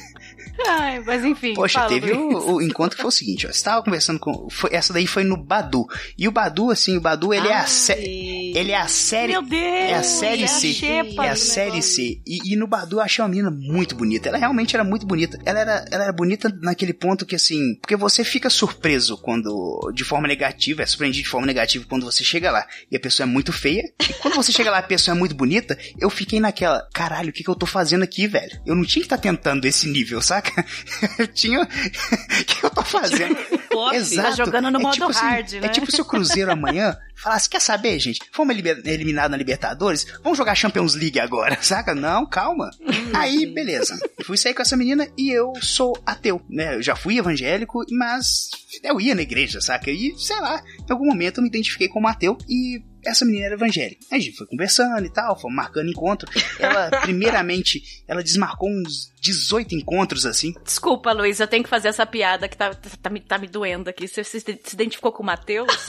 Ai, mas enfim. Poxa, fala, teve o, o encontro que foi o seguinte, ó. Você tava conversando com. foi- essa daí foi no Badu. E o Badu, assim, o Badu, ele é a sé- Ele é a série. Meu Deus! É a série é C. É a do série negócio. C. E, e no Badu eu achei uma menina muito bonita. Ela realmente era muito bonita. Ela era, ela era bonita naquele ponto que, assim. Porque você fica surpreso quando. De forma negativa. É surpreendido de forma negativa quando você chega lá e a pessoa é muito feia. E quando você chega lá e a pessoa é muito bonita, eu fiquei naquela. Caralho, o que, que eu tô fazendo aqui, velho? Eu não tinha que estar tentando esse nível, saca? Eu tinha. O que, eu tô fazendo? Pop. Tá jogando no é modo tipo assim, hard, né? É tipo se o Cruzeiro amanhã falasse, quer saber, gente? Fomos eliminados na Libertadores, vamos jogar Champions League agora, saca? Não, calma. Aí, beleza. Fui sair com essa menina e eu sou ateu, né? Eu já fui evangélico, mas eu ia na igreja, saca? E, sei lá, em algum momento eu me identifiquei como ateu e essa menina era evangélica. Aí a gente foi conversando e tal, foi marcando encontro. Ela, primeiramente, ela desmarcou uns 18 encontros, assim. Desculpa, Luiz, eu tenho que fazer essa piada que tá, tá, me, tá me doendo aqui. Você se, se identificou com o Matheus?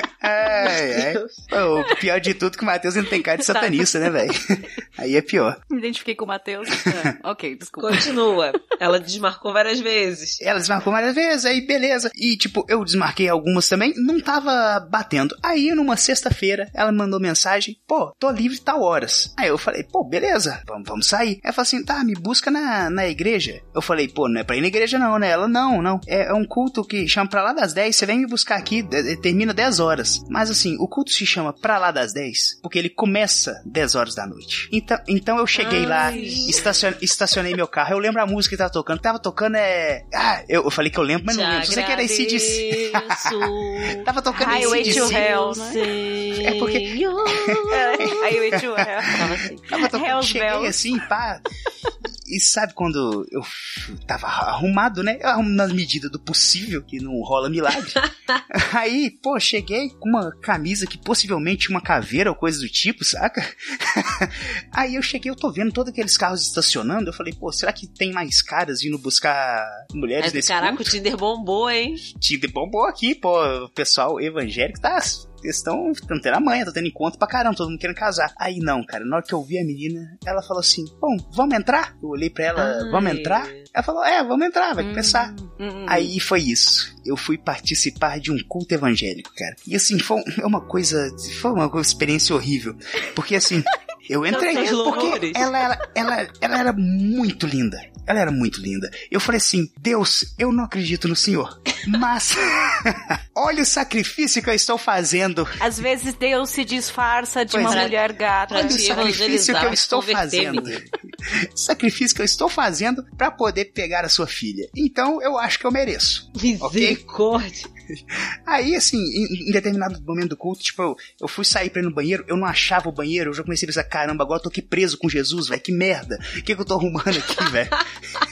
É, é. Pô, o pior de tudo é que o Matheus não tem cara de Tá. satanista, né, velho? Aí é pior. me identifiquei com o Matheus? Ah, ok, desculpa. Continua. Ela desmarcou várias vezes. Ela desmarcou várias vezes, aí beleza. E, tipo, eu desmarquei algumas também, não tava batendo. Aí, numa sexta-feira, ela me mandou mensagem, pô, tô livre tal horas. Aí eu falei, pô, beleza, vamos, vamos sair. Ela falou assim, tá, me busca na, na igreja. Eu falei, pô, não é pra ir na igreja não, né? Ela, não, não. É, é um culto que chama pra lá das 10, você vem me buscar aqui, termina 10 horas. Mas assim, o culto se chama pra lá das 10, porque ele começa 10 horas da noite. Então, então eu cheguei lá, Ai. estacion- estacionei meu carro, eu lembro a música que tava tocando. Tava tocando é. Ah, eu, eu falei que eu lembro, mas não lembro. Sei que era agradeço. Tava tocando Highway esse to. Hell, né? É porque- Aí eu eti o Tava assim. Tava tocando, cheguei Bells. assim, pá. E sabe quando eu tava arrumado, né? Eu arrumo na medida do possível, que não rola milagre. Aí, pô, cheguei com uma camisa que possivelmente uma caveira ou coisa do tipo, saca? Aí eu cheguei, eu tô vendo todos aqueles carros estacionando. Eu falei, pô, será que tem mais caras vindo buscar mulheres Mas, nesse caraca, o? Tinder bombou, hein? Tinder bombou aqui, pô. O pessoal evangélico tá. Eles estão tendo a manha, tá tendo encontro pra caramba, todo mundo querendo casar. Aí não, cara, na hora que eu vi a menina, ela falou assim: Bom, vamos entrar? Eu olhei pra ela, Ai. vamos entrar? Ela falou: É, vamos entrar, vai Hum, começar. hum, Aí foi isso. Eu fui participar de um culto evangélico, cara. E assim, foi um- uma coisa. Foi uma experiência horrível. Porque assim, eu entrei. Tantos Porque louvores. ela, era- ela, ela era muito linda. Ela era muito linda. Eu falei assim: Deus, eu não acredito no Senhor. Mas. olha o sacrifício que eu estou fazendo. Às vezes Deus se disfarça de Pois uma é. mulher gata. Olha o sacrifício que eu estou fazendo. sacrifício que eu estou fazendo pra poder pegar a sua filha. Então eu acho que eu mereço. Misericórdia. Aí, assim, em, em determinado momento do culto, tipo, eu, eu fui sair pra ir no banheiro, eu não achava o banheiro, eu já comecei a pensar, caramba, agora eu tô aqui preso com Jesus, velho, que merda. O que, que eu tô arrumando aqui, velho?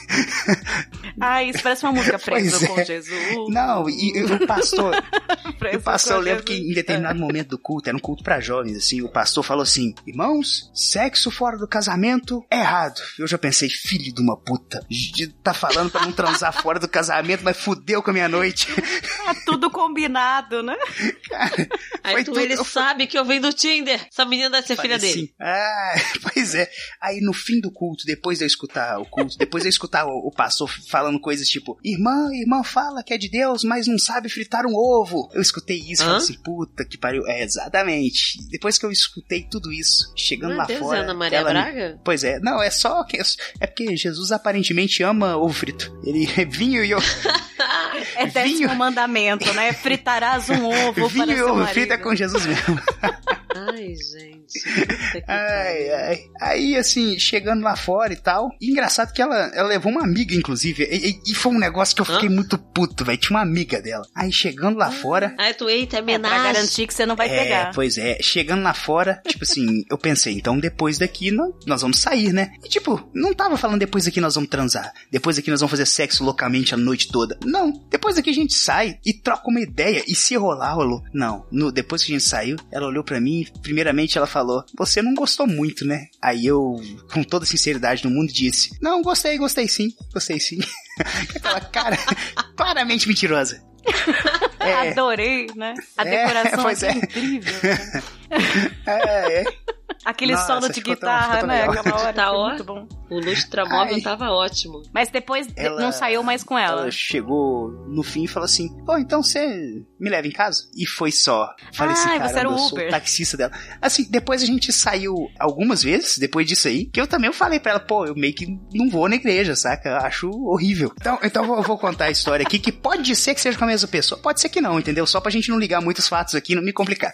Ah, isso parece uma música presa Pois com é. Jesus. Não, e, e o pastor, Preso o pastor, eu lembro que Jesus. em determinado momento do culto, era um culto pra jovens, assim, o pastor falou assim, irmãos, sexo fora do casamento é errado. Eu já pensei, filho de uma puta, tá falando pra não transar fora do casamento, mas fudeu com a minha noite. Tudo combinado, né? Aí Foi tu, tudo- ele eu- sabe que eu venho do Tinder. Essa menina deve ser filha Falei dele. assim, ah, pois é. Aí no fim do culto, depois de eu escutar o culto, depois de eu escutar o, o pastor falando coisas tipo, irmã, irmã fala que é de Deus, mas não sabe fritar um ovo. Eu escutei isso e falei assim, puta que pariu. É, exatamente. Depois que eu escutei tudo isso, chegando Meu lá Deus, fora. Ana Maria ela Braga? Pois é, não, é só que é porque Jesus aparentemente ama ovo frito. Ele é vinho e ovo, É décimo Vinho. mandamento, né? Fritarás um ovo vinho para e ovo é com Jesus mesmo. Ai, gente. Ai, ai. Aí, assim, chegando lá fora e tal. E engraçado que ela, ela levou uma amiga, inclusive. E, e- e foi um negócio que eu fiquei Hã? muito puto, velho. Tinha uma amiga dela. Aí, chegando lá fora. Ai, tu, eita, é É, pra garantir que você não vai é, pegar. pois é, chegando lá fora, tipo assim, eu pensei, então depois daqui nós, nós vamos sair, né? E tipo, não tava falando depois daqui nós vamos transar, depois daqui nós vamos fazer sexo loucamente a noite toda. Não, depois daqui a gente sai e troca uma ideia, e se rolar, rolou. Não, no, depois que a gente saiu, ela olhou pra mim, primeiramente ela falou, você não gostou muito, né? Aí eu, com toda sinceridade do mundo, disse, não, gostei, gostei sim, gostei sim. Aquela cara claramente mentirosa. É. Adorei, né? A É, decoração pois é é. incrível. né? É, é. Aquele Nossa, solo de guitarra, tão né? Aquela hora. Tá ó. muito bom. O lustramóvel Ai. tava ótimo. Mas depois de- Ela- não saiu mais com ela. Ela chegou no fim e falou assim: Pô, então você me leva em casa? E foi só. Falei assim, cara, você era o eu sou Uber. o taxista dela. Assim, depois a gente saiu algumas vezes, depois disso aí, que eu também eu falei pra ela, pô, eu meio que não vou na igreja, saca? Eu acho horrível. Então, então eu vou, contar a história aqui, que pode ser que seja com a mesma pessoa, pode ser que não, entendeu? Só pra gente não ligar muitos fatos aqui e não me complicar.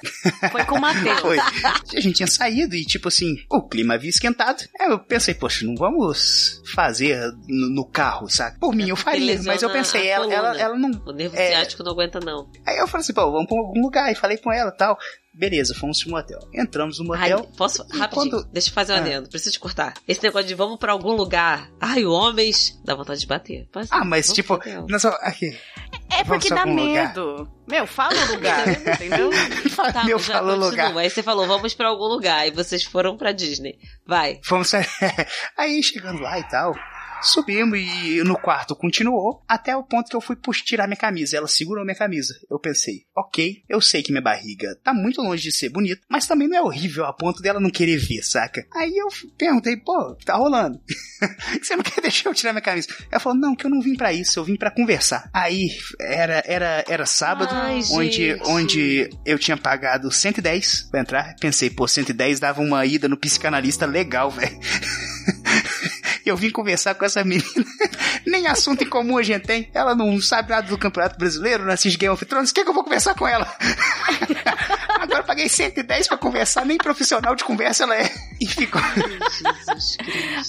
Foi com o Matheus. Foi. A gente tinha saído e, tipo assim, o clima havia esquentado. Aí eu pensei, poxa, não vamos fazer no, no carro, sabe? Por mim eu faria, mas eu pensei, ela, ela, coluna. ela não. O nervo É. ciático não aguenta, não. Aí eu falei assim, pô, vamos pra algum lugar. E falei com ela e tal. Beleza, fomos pro motel. Entramos no Ai, motel. posso, E rapidinho, quando- deixa eu fazer um Ah. adendo, preciso te cortar. Esse negócio de vamos pra algum lugar, ai, homens, dá vontade de bater. Mas, Ah, mas tipo, só- aqui. É porque dá algum lugar? medo. Meu, fala o lugar, entendeu? Tá, Meu falou continua. lugar. Aí você falou, vamos pra algum lugar, e vocês foram pra Disney. Vai. Fomos. Aí chegando lá e tal. Subimos e no quarto continuou até o ponto que eu fui puxar tirar minha camisa. Ela segurou minha camisa. Eu pensei, ok, eu sei que minha barriga tá muito longe de ser bonita, mas também não é horrível a ponto dela não querer ver, saca? Aí eu perguntei, pô, tá rolando? Você não quer deixar eu tirar minha camisa? Ela falou, não, que eu não vim pra isso, eu vim pra conversar. Aí era era era sábado, Ai, onde gente. onde eu tinha pagado 110 pra entrar. Pensei, pô, 110 dava uma ida no psicanalista legal, velho. Eu vim conversar com essa menina. Nem assunto em comum a gente tem. Ela não sabe nada do Campeonato Brasileiro, não assiste Game of Thrones. O que, que eu vou conversar com ela? Agora eu paguei 110 pra conversar, nem profissional de conversa ela é. E ficou.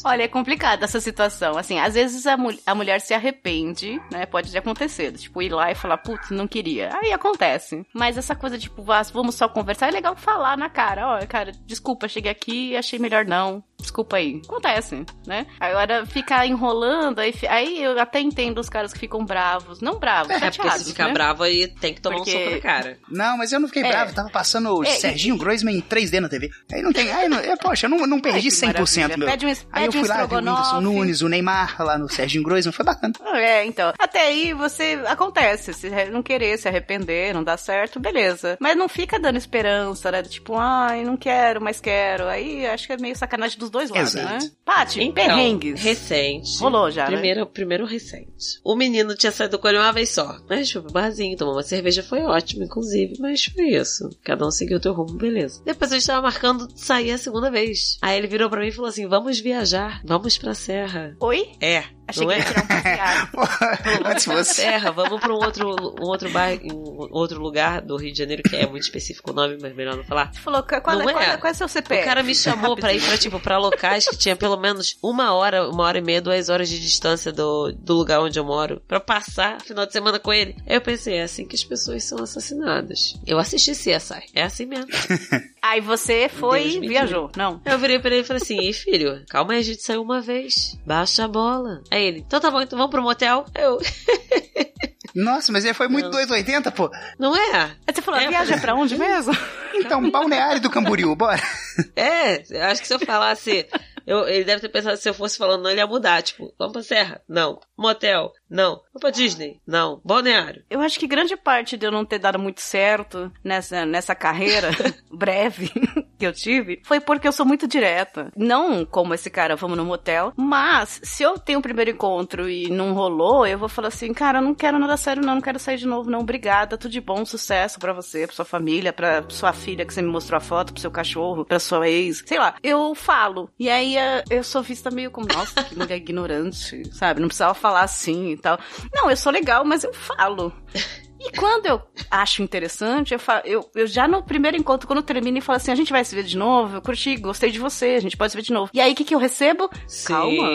Olha, é complicada essa situação. Assim, às vezes a, mul- a mulher se arrepende, né? Pode acontecer. Tipo, ir lá e falar, putz, não queria. Aí acontece. Mas essa coisa, tipo, "Ah, vamos só conversar, é legal falar na cara. Ó, cara, desculpa, cheguei aqui e achei melhor não. Desculpa aí. Acontece, né? Agora ficar enrolando, aí, aí eu até entendo os caras que ficam bravos. Não bravos, É, porque chateados, se ficar né? bravo aí tem que tomar Porque- um soco na cara. Não, mas eu não fiquei É. bravo. Tava passando o É, e- Serginho Groisman em 3D na TV. Aí não tem. Aí não, é, poxa, eu não, não perdi Ai, que 100% maravilha. meu. Pede um- aí pede eu um fui lá, vi o Whindersson. Nunes, o Neymar lá no Serginho Groisman. Foi bacana. É, então. Até aí você. Acontece. Se não querer, se arrepender, não dá certo, beleza. Mas não fica dando esperança, né? Tipo, ai, não quero, mas quero. Aí acho que é meio sacanagem dos dois lados, Exato. né? Paty, Então, perrengues. recente. Rolou já, né? Primeiro, primeiro recente. O menino tinha saído com ele uma vez só. Mas foi pro barzinho, tomou uma cerveja, foi ótimo, inclusive. Mas foi isso. Cada um seguiu o teu rumo, beleza. Depois a gente tava marcando sair a segunda vez. Aí ele virou pra mim e falou assim: vamos viajar, vamos pra serra. Oi? É. Achei não que é? ia tirar um passeado. Antes pra fosse. serra, vamos pra um outro, um outro bar, um outro lugar do Rio de Janeiro, que é muito específico o nome, mas melhor não falar. Você falou, qual, Não é, qual, é. é, qual é seu CPF? O cara me chamou pra ir pra, tipo, pra locais que tinha pelo menos uma hora, uma hora e meia, duas horas de distância do, do lugar onde eu moro, pra passar final de semana com ele. Aí eu pensei, é assim que as pessoas são assassinadas. Eu assisti CSI, é assim mesmo. Aí você foi e viajou. Não. Eu virei pra ele e falei assim, ei filho, calma aí, a gente saiu uma vez, baixa a bola. Aí ele, então tá bom, então vamos pro motel? Eu, Nossa, mas foi muito Não. 280, pô. não é? Aí você falou, É, viaja pra onde mesmo? Então, balneário do Camboriú, bora. É, eu acho que se eu falasse, Eu, ele deve ter pensado se eu fosse falando não, ele ia mudar. Tipo, vamos pra Serra? Não. Motel? Não. Vamos pra Disney? Não. Balneário? Eu acho que grande parte de eu não ter dado muito certo nessa, nessa carreira breve que eu tive foi porque eu sou muito direta. Não como esse cara, vamos no motel, mas se eu tenho um primeiro encontro e não rolou, eu vou falar assim, cara, eu não quero nada sério não, não quero sair de novo não, obrigada, tudo de bom, sucesso para você, pra sua família, pra sua filha que você me mostrou a foto, pro seu cachorro, pra sua ex, sei lá. Eu falo. E aí eh, eu sou vista meio como, nossa, que mulher ignorante, sabe? Não precisava falar assim e tal. Não, eu sou legal, mas eu falo. E quando eu acho interessante, eu, falo, eu, eu já no primeiro encontro, quando termina e falo assim, a gente vai se ver de novo, eu curti, gostei de você, a gente pode se ver de novo. E aí, o que, que eu recebo? Sim. Calma,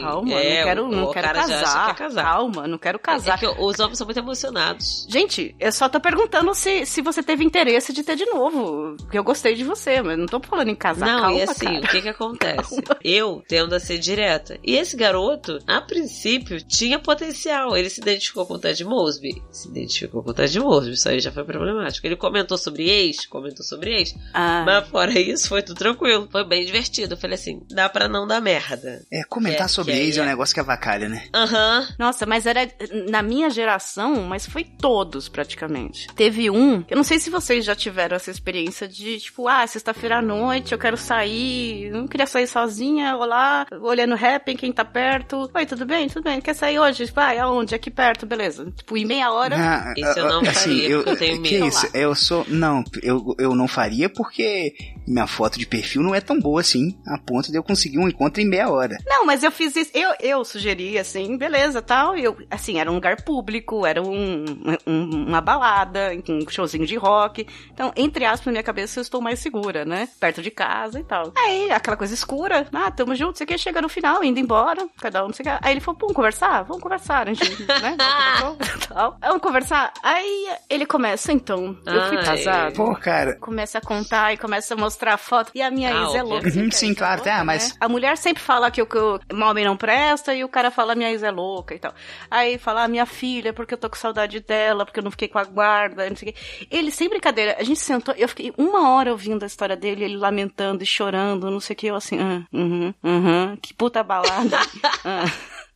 calma, É, não quero, não quero que casar, quer casar. Calma, não quero casar. É que os homens são muito emocionados. Gente, eu só tô perguntando se, se você teve interesse de ter de novo. Porque eu gostei de você, mas não tô falando em casar. Não, calma, e assim, cara. o que que acontece? Eu tendo a ser direta. E esse garoto, a princípio, tinha potencial. Ele se identificou com o Ted Mosby. Se identificou com o Ted Mosby. Isso aí já foi problemático. Ele comentou sobre ex, comentou sobre ex. Ah, Mas fora isso, foi tudo tranquilo. Foi bem divertido. Eu falei assim, dá pra não dar merda. É, comentar É, sobre ex é um é- negócio que avacalha, né? Aham. Nossa, mas era na minha geração, mas foi todos praticamente. Teve um, eu não sei se vocês já tiveram essa experiência de, tipo, ah, sexta-feira à noite eu quero sair, não queria sair sozinha, olá, olhando rap, quem tá perto. Oi, tudo bem? Tudo bem? Quer sair hoje? Vai, aonde? Aqui perto, beleza. Tipo, em meia hora. Ah, Isso eu não ah, faria, porque eu tenho Que medo. isso? Eu sou. Não, eu, eu não faria porque minha foto de perfil não é tão boa assim, a ponto de eu conseguir um encontro em meia hora. Não, mas eu fiz isso, eu, eu sugeri assim, beleza, tal, eu, assim, era um lugar público, era um, um- uma balada, um showzinho de rock, então, entre aspas, na minha cabeça eu estou mais segura, né, perto de casa e tal. Aí, aquela coisa escura, ah, tamo junto, você quer chega no final, indo embora, cada um, não sei o que. aí ele falou, vamos conversar? Vamos conversar, a gente, né, vamos conversar? Aí, ele começa, então, eu fui Ai. casado, Pô, cara. começa a contar e começa a mostrar a foto. E a minha Ah, ex é louca. Uhum, sempre sim, é claro, tá, né? mas- A mulher sempre fala que o, que o homem não presta e o cara fala minha ex é louca e tal. Aí fala, ah, minha filha, porque eu tô com saudade dela, porque eu não fiquei com a guarda, não sei o quê. Ele, sem brincadeira, a gente sentou, eu fiquei uma hora ouvindo a história dele, ele lamentando e chorando, não sei o que, eu assim, ah, uhum, uhum, que puta balada. ah.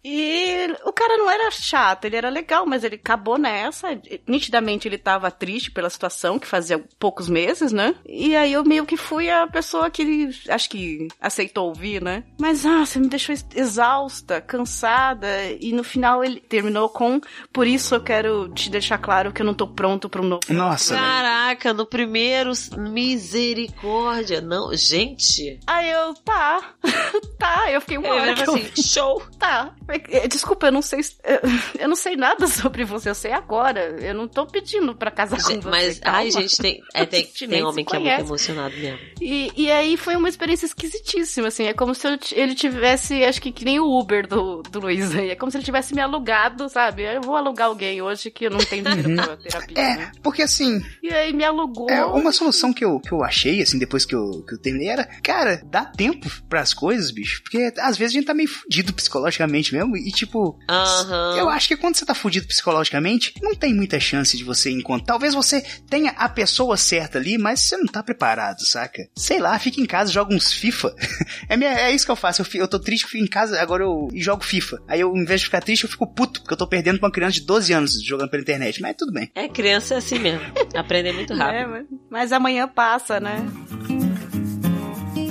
E o cara não era chato, ele era legal, mas ele acabou nessa. Nitidamente ele tava triste pela situação, que fazia poucos meses, né? E aí eu meio que fui a pessoa que acho que aceitou ouvir, né? Mas ah, você me deixou ex- exausta, cansada. E no final ele terminou com: Por isso eu quero te deixar claro que eu não tô pronto pra um novo. Nossa, velho. Caraca, no primeiro, misericórdia. Não, gente. Aí eu, tá, tá. Eu fiquei uma hora lembro que eu assim, show. Tá. É, Desculpa, eu não sei. eu- Eu não sei nada sobre você, eu sei agora. Eu não tô pedindo pra casar com Gente, você. Mas, calma. ai, gente, tem, é, tem, A gente tem homem que é muito emocionado mesmo. E, e aí foi uma experiência esquisitíssima, assim. É como se eu ele tivesse, acho que que nem o Uber do, do Luiz aí. É como se ele tivesse me alugado, sabe? Eu vou alugar alguém hoje que eu não tenho dinheiro pra terapia. É, né? porque assim, E aí me alugou. é, uma solução que eu, que eu achei, assim, depois que eu, que eu terminei, era, cara, dá tempo pras coisas, bicho. Porque às vezes a gente tá meio fudido psicologicamente mesmo. E tipo, Aham. eu acho que quando você tá fudido psicologicamente, não tem muita chance de você encontrar. Talvez você tenha a pessoa certa ali, mas você não tá preparado, saca? Sei lá, fica em casa, joga uns FIFA. é, minha- é isso que eu faço. Eu, eu tô triste, eu fico em casa, agora eu jogo FIFA. Aí eu, em vez de ficar triste, eu fico puto, porque eu tô perdendo pra uma criança de 12 anos jogando pela internet. Mas tudo bem. É, criança é assim mesmo. Aprender muito É, rápido. mas, mas amanhã passa, né?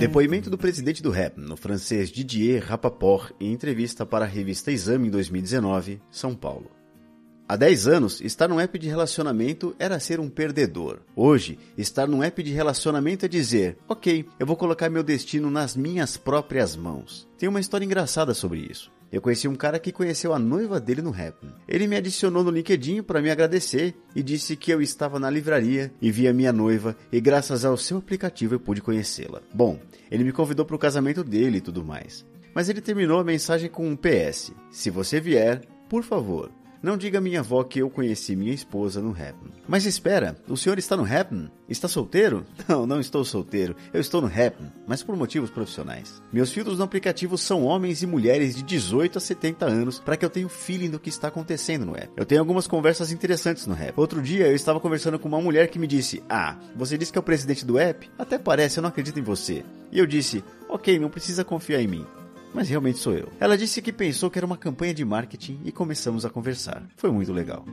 Depoimento do presidente do rap, no francês Didier Rapaport, em entrevista para a revista Exame em 2019, São Paulo. Há 10 anos, estar num app de relacionamento era ser um perdedor. Hoje, estar num app de relacionamento é dizer: ok, eu vou colocar meu destino nas minhas próprias mãos. Tem uma história engraçada sobre isso. Eu conheci um cara que conheceu a noiva dele no rap. Ele me adicionou no LinkedIn para me agradecer e disse que eu estava na livraria e vi a minha noiva e graças ao seu aplicativo eu pude conhecê-la. Bom, ele me convidou para o casamento dele e tudo mais. Mas ele terminou a mensagem com um PS. Se você vier, por favor, não diga à minha avó que eu conheci minha esposa no Happn. Mas espera, o senhor está no Happn? Está solteiro? Não, não estou solteiro. Eu estou no Happn, mas por motivos profissionais. Meus filtros no aplicativo são homens e mulheres de 18 a 70 anos para que eu tenha o feeling do que está acontecendo no app. Eu tenho algumas conversas interessantes no app. Outro dia eu estava conversando com uma mulher que me disse: Ah, você disse que é o presidente do app? Até parece, eu não acredito em você. E eu disse: Ok, não precisa confiar em mim. Mas realmente sou eu. Ela disse que pensou que era uma campanha de marketing e começamos a conversar. Foi muito legal.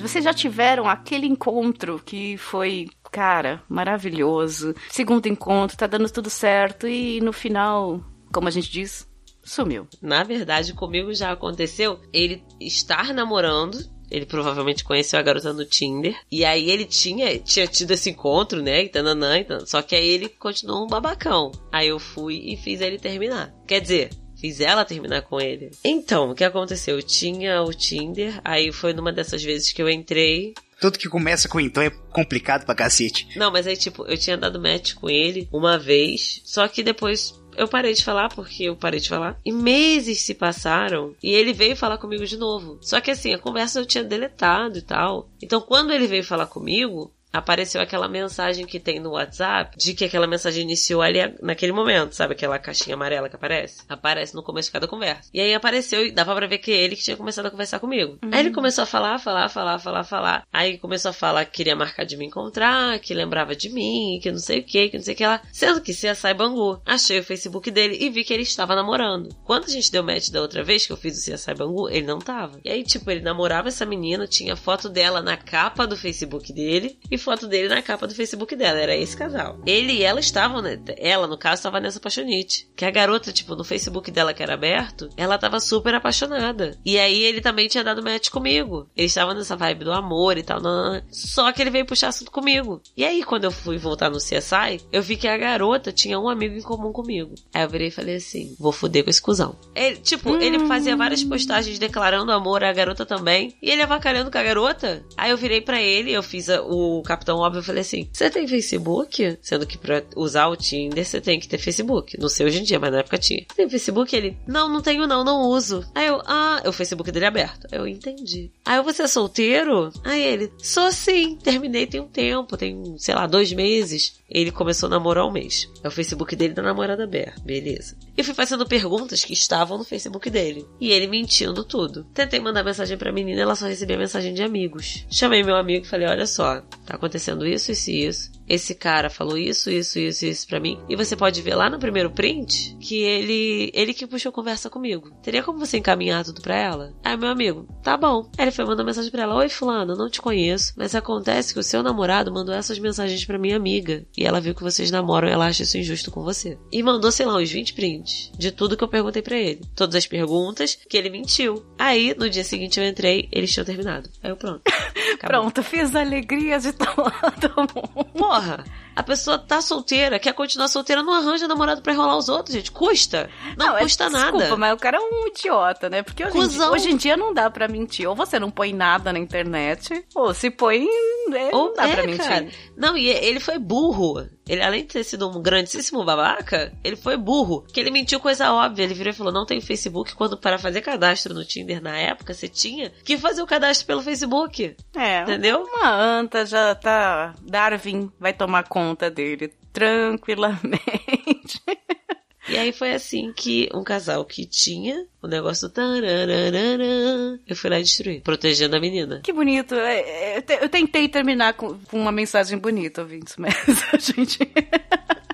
Vocês já tiveram aquele encontro que foi, cara, maravilhoso. Segundo encontro, tá dando tudo certo e no final, como a gente diz, sumiu. Na verdade, comigo já aconteceu ele estar namorando. Ele provavelmente conheceu a garota no Tinder. E aí ele tinha, tinha tido esse encontro, né? E tananã, e tananã. Só que aí ele continuou um babacão. Aí eu fui e fiz ele terminar. Quer dizer, fiz ela terminar com ele. Então, o que aconteceu? Eu tinha o Tinder, aí foi numa dessas vezes que eu entrei. Tudo que começa com então é complicado pra cacete. Não, mas aí, tipo, eu tinha dado match com ele uma vez, só que depois eu parei de falar porque eu parei de falar. E meses se passaram e ele veio falar comigo de novo. Só que assim, a conversa eu tinha deletado e tal. Então quando ele veio falar comigo, apareceu aquela mensagem que tem no WhatsApp de que aquela mensagem iniciou ali naquele momento, sabe? Aquela caixinha amarela que aparece. Aparece no começo de cada conversa. E aí apareceu e dava pra ver que ele que tinha começado a conversar comigo. Aí ele começou a falar, falar, falar, falar, falar. Aí começou a falar que queria marcar de me encontrar, que lembrava de mim, que não sei o que, que não sei o que lá. Sendo que se a Bangu. Achei o Facebook dele e vi que ele estava namorando. Quando a gente deu match da outra vez que eu fiz o CSI Bangu, ele não tava. E aí, tipo, ele namorava essa menina, tinha foto dela na capa do Facebook dele e foto dele na capa do Facebook dela. Era esse casal. Ele e ela estavam, né? Ela, no caso, estava nessa apaixonite. Que a garota, tipo, no Facebook dela que era aberto, ela tava super apaixonada. E aí ele também tinha dado match comigo. Ele estava nessa vibe do amor e tal. Não, não. Só que ele veio puxar assunto comigo. E aí, quando eu fui voltar no CSI, eu vi que a garota tinha um amigo em comum comigo. Aí eu virei e falei assim: vou foder com esse cuzão. Ele, tipo, ele fazia várias postagens declarando amor à garota também. E ele avacalhando com a garota. Aí eu virei para ele, eu fiz a, o Capitão Óbvio, eu falei assim: você tem Facebook? Sendo que pra usar o Tinder você tem que ter Facebook. Não sei hoje em dia, mas na época tinha. Tem Facebook? Ele: não, não tenho não, não uso. Aí eu: ah, o Facebook dele é aberto. Eu entendi. Aí eu: você é solteiro? Aí ele: sou sim, terminei tem um tempo, tem, sei lá, dois meses. Ele começou a namorar um mês. É o Facebook dele da namorada Bear. Beleza. E fui fazendo perguntas que estavam no Facebook dele. E ele mentindo tudo. Tentei mandar mensagem pra menina, ela só recebia mensagem de amigos. Chamei meu amigo e falei: olha só, tá acontecendo isso, isso e isso. Esse cara falou isso, isso, isso, isso pra mim. E você pode ver lá no primeiro print que ele. ele que puxou conversa comigo. Teria como você encaminhar tudo pra ela? Aí meu amigo, tá bom. Aí ele foi mandar mensagem pra ela: Oi, Fulano, não te conheço. Mas acontece que o seu namorado mandou essas mensagens pra minha amiga. E ela viu que vocês namoram e ela acha isso injusto com você. E mandou, sei lá, uns 20 prints de tudo que eu perguntei pra ele. Todas as perguntas que ele mentiu. Aí, no dia seguinte eu entrei, eles tinham terminado. Aí eu pronto. Acabou. Pronto, fiz a alegria de todo mundo. Porra! A pessoa tá solteira, quer continuar solteira, não arranja namorado pra enrolar os outros, gente. Custa. Não, é- custa nada. Desculpa, mas o cara é um idiota, né? Porque hoje, em dia, hoje em dia não dá pra mentir. Ou você não põe nada na internet, ou se põe, é, Ou não dá é, pra mentir. cara. Não, e ele foi burro. Ele, além de ter sido um grandíssimo babaca, ele foi burro. Que ele mentiu coisa óbvia. Ele virou e falou: não tem Facebook. Quando para fazer cadastro no Tinder na época, você tinha que fazer o cadastro pelo Facebook. É, Entendeu? uma anta já tá. Darwin vai tomar conta dele tranquilamente. E aí foi assim que um casal que tinha o negócio do tararararã, eu fui lá e destruí, protegendo a menina. Que bonito. É, é, eu te- Eu tentei terminar com, com uma mensagem bonita, ouvintes, mas a gente.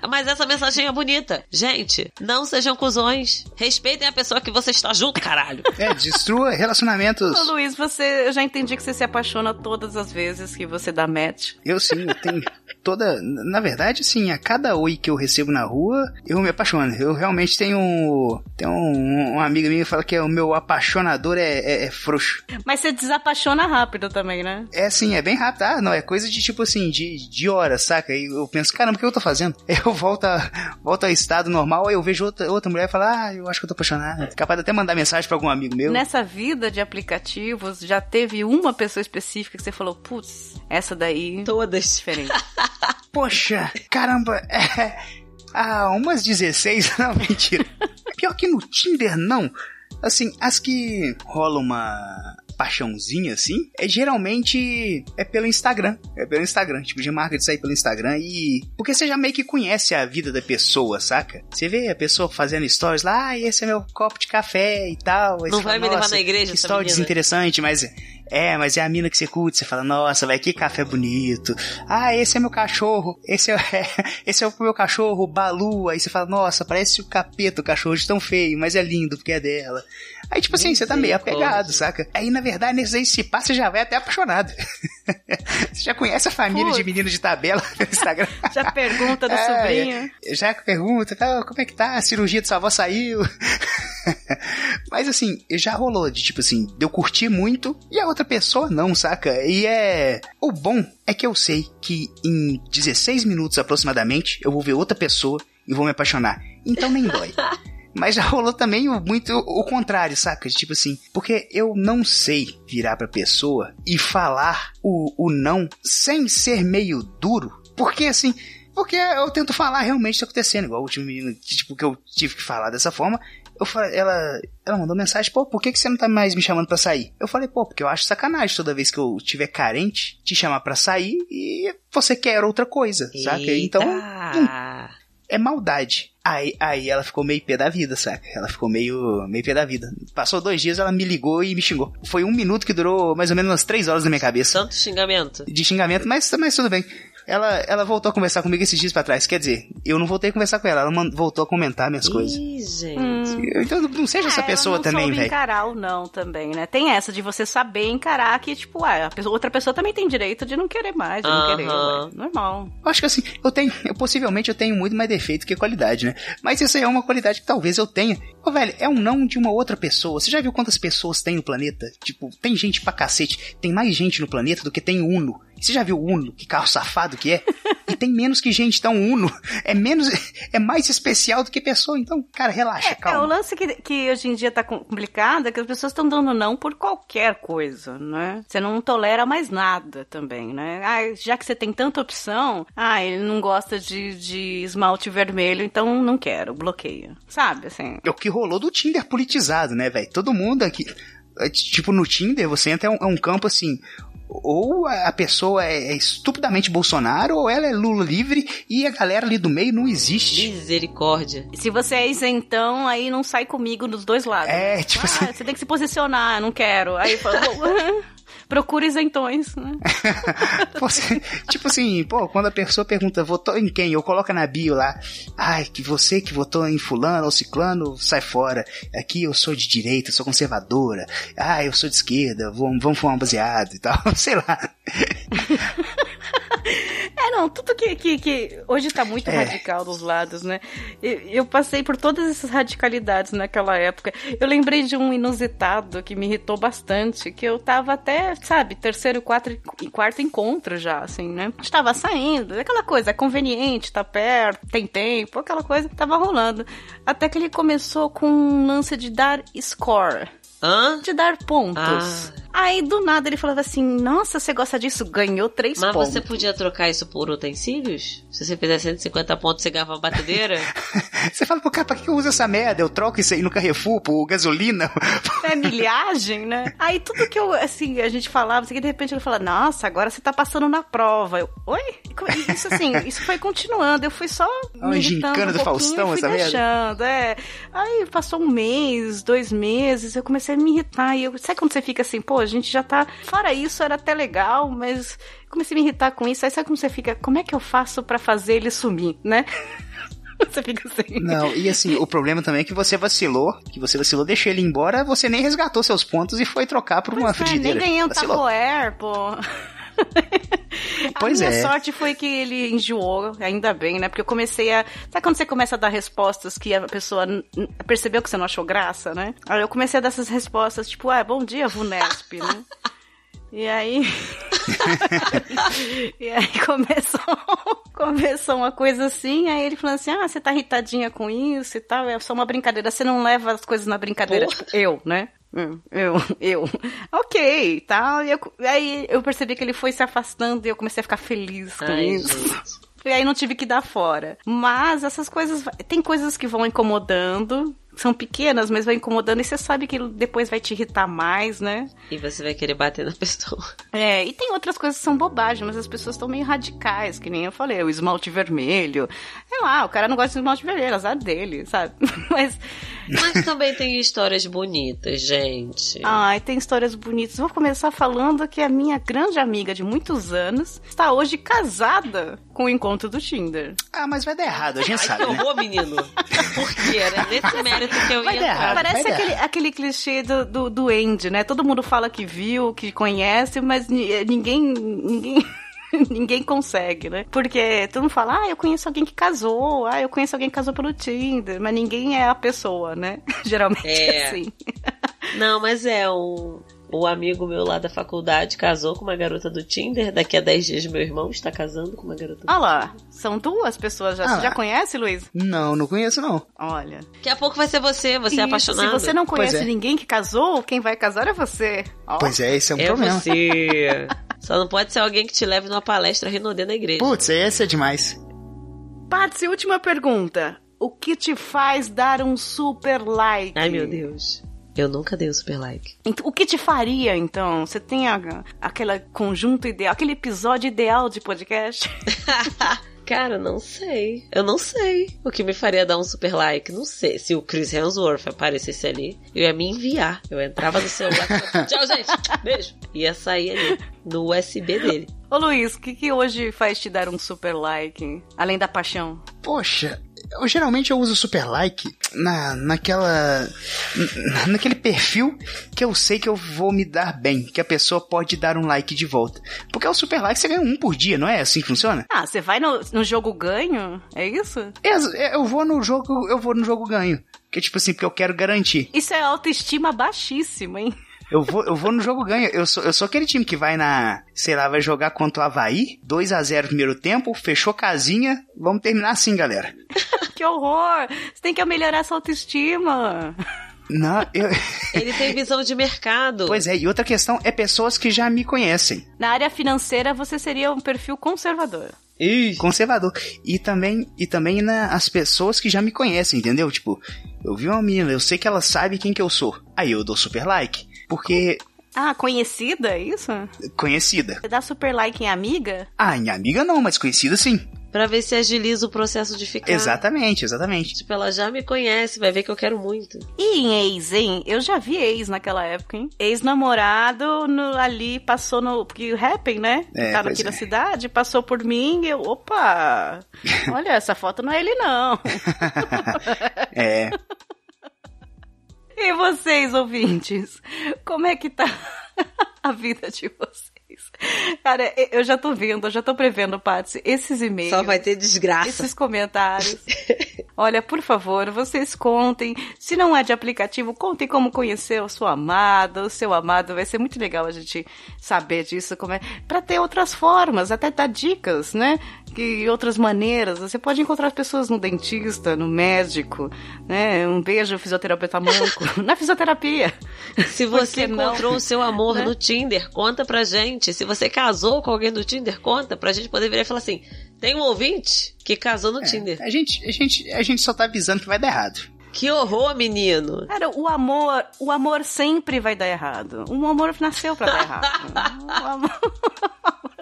Mas essa mensagem é bonita. Gente, não sejam cuzões. Respeitem a pessoa que você está junto, caralho. É, destrua relacionamentos. Ô, Luiz, você, eu já entendi que você se apaixona todas as vezes que você dá match. Eu sim, eu tenho toda. Na verdade, sim, a cada oi que eu recebo na rua, eu me apaixono. Eu realmente tenho. Tenho um, uma amiga minha que fala que é o meu apaixonador é, é, é frouxo. Mas você desapaixona rápido também, né? É assim, é bem rápido. Ah, não, é coisa de tipo assim, de, de horas, saca? E eu penso, caramba, o que eu tô fazendo? Eu volto, a, volto ao estado normal, aí eu vejo outra, outra mulher e falo, ah, eu acho que eu tô apaixonado. Capaz de até mandar mensagem pra algum amigo meu. Nessa vida de aplicativos, já teve uma pessoa específica que você falou, putz, essa daí é Todas. diferente. Poxa, caramba, é. Ah, umas 16? Não, mentira. Pior que no Tinder, não. Assim, as que rolam uma paixãozinha assim, é geralmente é pelo Instagram. É pelo Instagram, tipo, de marca de sair pelo Instagram e. Porque você já meio que conhece a vida da pessoa, saca? Você vê a pessoa fazendo stories lá, ah, esse é meu copo de café e tal. Não vai fala, me levar "Nossa, na igreja Que menina." desinteressante, mas É, mas é a mina que você curte, você fala, nossa, vai que café bonito. Ah, esse é meu cachorro, esse é, esse é o meu cachorro, Balu. Aí você fala, nossa, parece o capeta o cachorro de tão feio, mas é lindo porque é dela. Aí, tipo assim, você tá meio apegado, saca? Aí, na verdade, nesse aí se passa, você já vai até apaixonado. você já conhece a família Putz. de menino de tabela no Instagram. Já pergunta do É, sobrinho. Já pergunta, "Ah, como é que tá? A cirurgia de sua avó saiu. Mas assim, já rolou de tipo assim, de eu curtir muito e a outra pessoa não, saca? E é. O bom é que eu sei que em 16 minutos aproximadamente eu vou ver outra pessoa e vou me apaixonar. Então nem dói. Mas já rolou também o- muito o contrário, saca? Tipo assim, porque eu não sei virar pra pessoa e falar o, o não sem ser meio duro. Porque assim, porque eu tento falar realmente o que tá acontecendo, igual o último menino, que, tipo, que eu tive que falar dessa forma. Eu falei, ela, ela mandou mensagem, pô, por que, que você não tá mais me chamando pra sair? Eu falei, pô, porque eu acho sacanagem toda vez que eu tiver carente, te chamar pra sair e você quer outra coisa, saca? Então, Eita. é maldade. Aí, aí ela ficou meio pé da vida, saca? Ela ficou meio, meio pé da vida. Passou dois dias, ela me ligou e me xingou. Foi um minuto que durou mais ou menos umas três horas na minha cabeça Tanto xingamento. de xingamento, mas, mas tudo bem. Ela, ela voltou a conversar comigo esses dias pra trás. Quer dizer, eu não voltei a conversar com ela, ela voltou a comentar minhas coisas. Ih, gente. Hum. Então não seja essa É, pessoa não também, velho. encarar o não também, né? Tem essa de você saber encarar que, tipo, ah, a pessoa- outra pessoa também tem direito de não querer mais, de não Aham. querer, ué. Normal. Eu acho que assim, eu tenho, eu, possivelmente eu tenho muito mais defeito que qualidade, né? Mas isso aí é uma qualidade que talvez eu tenha. Ô, velho, é um não de uma outra pessoa. Você já viu quantas pessoas tem no planeta? Tipo, tem gente pra cacete. Tem mais gente no planeta do que tem Uno. Você já viu o Uno? Que carro safado que é? E tem menos que gente, então Uno é menos, é mais especial do que pessoa. Então, cara, relaxa, É, o calma. lance que, que hoje em dia tá complicado é que as pessoas estão dando não por qualquer coisa, né? Você não tolera mais nada também, né? Ah, já que você tem tanta opção, ah, ele não gosta de, de esmalte vermelho, então não quero, bloqueia. Sabe, assim. É o que rolou do Tinder politizado, né, velho? Todo mundo aqui. é, Tipo, no Tinder, você entra é um, é um campo assim. Ou a pessoa é, é estupidamente Bolsonaro, ou ela é Lula livre e a galera ali do meio não existe. Misericórdia. Se você é isentão, aí não sai comigo dos dois lados. É, tipo ah, assim- Você tem que se posicionar, não quero. Aí fala, procura isentões, né? Você- tipo assim, pô, quando a pessoa pergunta votou em quem, eu coloco na bio lá, ai, que você que votou em fulano ou ciclano, sai fora. Aqui eu sou de direita, sou conservadora. Ah, eu sou de esquerda, vamos, vamos fumar um baseado e tal. Sei lá. É, não, tudo que, que, que hoje tá muito É. radical dos lados, né? Eu, eu passei por todas essas radicalidades naquela época. Eu lembrei de um inusitado que me irritou bastante, que eu tava até, sabe, terceiro, quarto, e quarto encontro já, assim, né? Estava saindo, aquela coisa, é conveniente, tá perto, tem tempo, aquela coisa, tava rolando. Até que ele começou com um lance de dar score Hã? de dar pontos. Aí do nada ele falava assim: Nossa, você gosta disso? Ganhou três Mas pontos. você podia trocar isso por utensílios? Se você fizer 150 pontos, você ganhava uma batedeira? Você fala, pô, cara, pra que eu uso essa merda? Eu troco isso aí no Carrefour por gasolina? É milhagem, né? Aí tudo que eu, assim, a gente falava, assim, que de repente ele fala, nossa, agora você tá passando na prova. Eu, oi? Isso assim, isso foi continuando. Eu fui só Uma gincana um do pouquinho Faustão, e fui essa merda? deixando, é. Aí passou um mês, dois meses, eu comecei a me irritar. E eu, sabe quando você fica assim, pô, a gente já tá. Fora isso, era até legal, mas comecei a me irritar com isso. Aí sabe como você fica, como é que eu faço pra fazer ele sumir, né? Você fica assim. Não, e assim, o problema também é que você vacilou, que você vacilou, deixou ele embora, você nem resgatou seus pontos e foi trocar por uma é, nem frigideira. ganhei um Vacilou. Tupperware, pô. Pois a minha é. sorte foi que ele enjoou, ainda bem, né? Porque eu comecei a. Sabe quando você começa a dar respostas que a pessoa percebeu que você não achou graça, né? Aí eu comecei a dar essas respostas, tipo, ah, bom dia, Vunesp, né? E aí. e aí começou, começou uma coisa assim, aí ele falou assim: ah, você tá irritadinha com isso e tal, é só uma brincadeira, você não leva as coisas na brincadeira, Pô. tipo, eu, né? Hum, Eu, eu, ok, tal. E eu, aí eu percebi que ele foi se afastando e eu comecei a ficar feliz com Ai, isso. gente. E aí não tive que dar fora. Mas essas coisas. Tem coisas que vão incomodando. São pequenas, mas vão incomodando. E você sabe que depois vai te irritar mais, né? E você vai querer bater na pessoa. É, e tem outras coisas que são bobagem, mas as pessoas estão meio radicais, que nem eu falei, o esmalte vermelho. Sei lá, o cara não gosta de esmalte vermelho, azar dele, sabe? Mas Mas também tem histórias bonitas, gente. Ai, tem histórias bonitas. Vou começar falando que a minha grande amiga de muitos anos está hoje casada com o encontro do Tinder. Ah, mas vai dar errado, a gente Ai, sabe, que né? horror, menino. Por quê? Era nesse mérito que eu Vai ia dar errado. Parece vai dar. aquele, aquele clichê do, do, do Andy, né? Todo mundo fala que viu, que conhece, mas ni- ninguém. ninguém... Ninguém consegue, né? Porque todo mundo fala, ah, eu conheço alguém que casou, ah, eu conheço alguém que casou pelo Tinder, mas ninguém é a pessoa, né? Geralmente é, É. assim. Não, mas é um. O amigo meu lá da faculdade casou com uma garota do Tinder. Daqui a 10 dias meu irmão está casando com uma garota do Olha lá, são duas pessoas já. Ah Você já conhece, Luiz? Não, não conheço, não. Olha. Daqui a pouco vai ser você, você é Isso, apaixonado. Se você não conhece é. ninguém que casou, quem vai casar é você. Ó. Pois é, esse é um É problema. você. Só não pode ser alguém que te leve numa palestra Renaudet na igreja. Putz, esse é demais. Patsy, última pergunta. O que te faz dar um super like? Ai, meu Deus. Eu nunca dei um super like. Ent- O que te faria, então? Você tem a, aquele conjunto ideal, aquele episódio ideal de podcast? Cara, não sei. Eu não sei o que me faria dar um super like. Não sei. Se o Chris Hemsworth aparecesse ali, eu ia me enviar. Eu entrava no celular e tchau, gente. Beijo. Ia sair ali no USB dele. Ô Luiz, o que, que hoje faz te dar um super like? Além da paixão? Poxa, eu geralmente eu uso super like na, naquela. n- naquele perfil que eu sei que eu vou me dar bem, que a pessoa pode dar um like de volta. Porque o super like você ganha um por dia, não é assim que funciona? Ah, você vai no, no jogo ganho? É isso? Ex- Eu vou no jogo, eu vou no jogo ganho. Que tipo assim, porque eu quero garantir. Isso é autoestima baixíssima, hein? Eu vou, eu vou no jogo ganho. Eu sou, eu sou aquele time que vai na, sei lá, vai jogar contra o Havaí, 2 a 0 primeiro tempo, fechou casinha, vamos terminar assim, galera. Que horror! Você tem que melhorar sua autoestima. Não, eu... Ele tem visão de mercado. Pois é, e outra questão é pessoas que já me conhecem. Na área financeira, você seria um perfil conservador. Ih, conservador. E também, e também na, as pessoas que já me conhecem, entendeu? Tipo, eu vi uma menina, eu sei que ela sabe quem que eu sou. Aí eu dou super like. Porque Ah, conhecida, é isso? conhecida. Você dá super like em amiga? Ah, minha amiga não, mas conhecida sim. pra ver se agiliza o processo de ficar. Exatamente, exatamente. Tipo, ela já me conhece, vai ver que eu quero muito. E em ex, hein? Eu já vi ex naquela época, hein? Ex-namorado no- ali passou no. Porque o Happn, né? É, tá pois aqui é. na cidade, passou por mim e eu. Opa! Olha, essa foto não é ele, não. É. E vocês, ouvintes? Como é que tá a vida de vocês? Cara, eu já tô vendo, eu já tô prevendo, Patsy, esses e-mails. Só vai ter desgraça. esses comentários. Olha, por favor, vocês contem. Se não é de aplicativo, contem como conhecer o seu amado, o seu amado. Vai ser muito legal a gente saber disso, como é, para ter outras formas, até dar dicas, né? Que outras maneiras. Você pode encontrar as pessoas no dentista, no médico, né? Um beijo, fisioterapeuta manco, na fisioterapia. Se você encontrou o seu amor Né? no Tinder, conta pra gente. Se você casou com alguém do Tinder, conta pra gente poder virar e falar assim: tem um ouvinte que casou no Tinder. A gente, a, gente, a gente só tá avisando que vai dar errado. Que horror, menino! Cara, o amor, o amor sempre vai dar errado. O amor nasceu pra dar errado. O amor...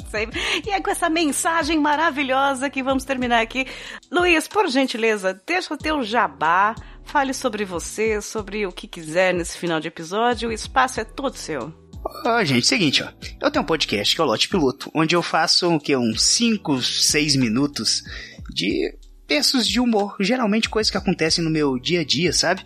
sempre. E é com essa mensagem maravilhosa que vamos terminar aqui. Luiz, por gentileza, deixa o teu jabá. Fale sobre você, sobre o que quiser nesse final de episódio. O espaço é todo seu. Ó, gente, seguinte, ó. Eu tenho um podcast que é o Lote Piloto, onde eu faço o que, uns 5, 6 minutos de textos de humor. Geralmente coisas que acontecem no meu dia a dia, sabe?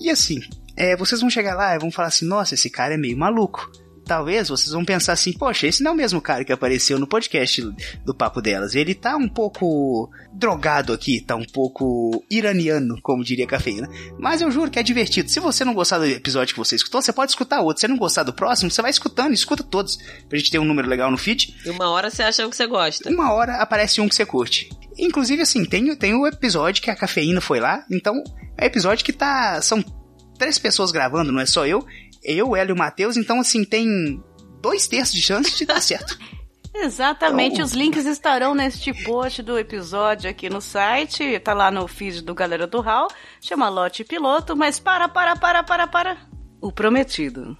E assim, é, vocês vão chegar lá e vão falar assim, nossa, esse cara é meio maluco. Talvez vocês vão pensar assim, poxa, esse não é o mesmo cara que apareceu no podcast do Papo Delas. Ele tá um pouco drogado aqui, tá um pouco iraniano, como diria a cafeína. Mas eu juro que é divertido. Se você não gostar do episódio que você escutou, você pode escutar outro. Se você não gostar do próximo, você vai escutando, escuta todos. Pra gente ter um número legal no feed. E uma hora você acha que você gosta. Uma hora aparece um que você curte. Inclusive, assim, tem, tem o episódio que a cafeína foi lá. Então, é episódio que tá. São três pessoas gravando, não é só eu. Eu, ela e o Matheus. Então, assim, tem dois terços de chance de dar certo. Exatamente, Então- os links estarão neste post do episódio aqui no site, tá lá no feed do Galera do Hall, chama Lote Piloto, mas para, para, para, para, para. O prometido.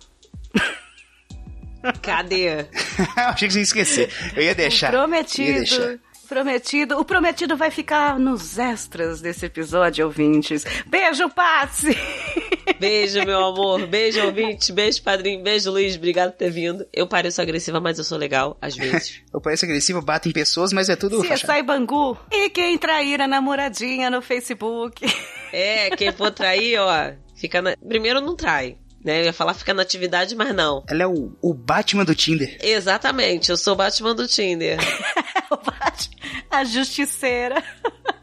Cadê? Eu achei que você ia esquecer. Eu ia deixar. o Eu ia deixar. prometido Prometido, o prometido vai ficar nos extras desse episódio, ouvintes. Beijo, Patsy! Beijo, meu amor. Beijo, ouvinte. Beijo, padrinho. Beijo, Luiz. Obrigado por ter vindo. Eu pareço agressiva, mas eu sou legal, às vezes. Eu pareço agressivo, bato em pessoas, mas é tudo Se sai Bangu. E quem trair a namoradinha no Facebook. É, quem for trair, ó, fica na... Primeiro não trai, né? Eu ia falar fica na atividade, mas não. Ela é o, o Batman do Tinder. Exatamente, eu sou o Batman do Tinder. O Bat- a justiceira.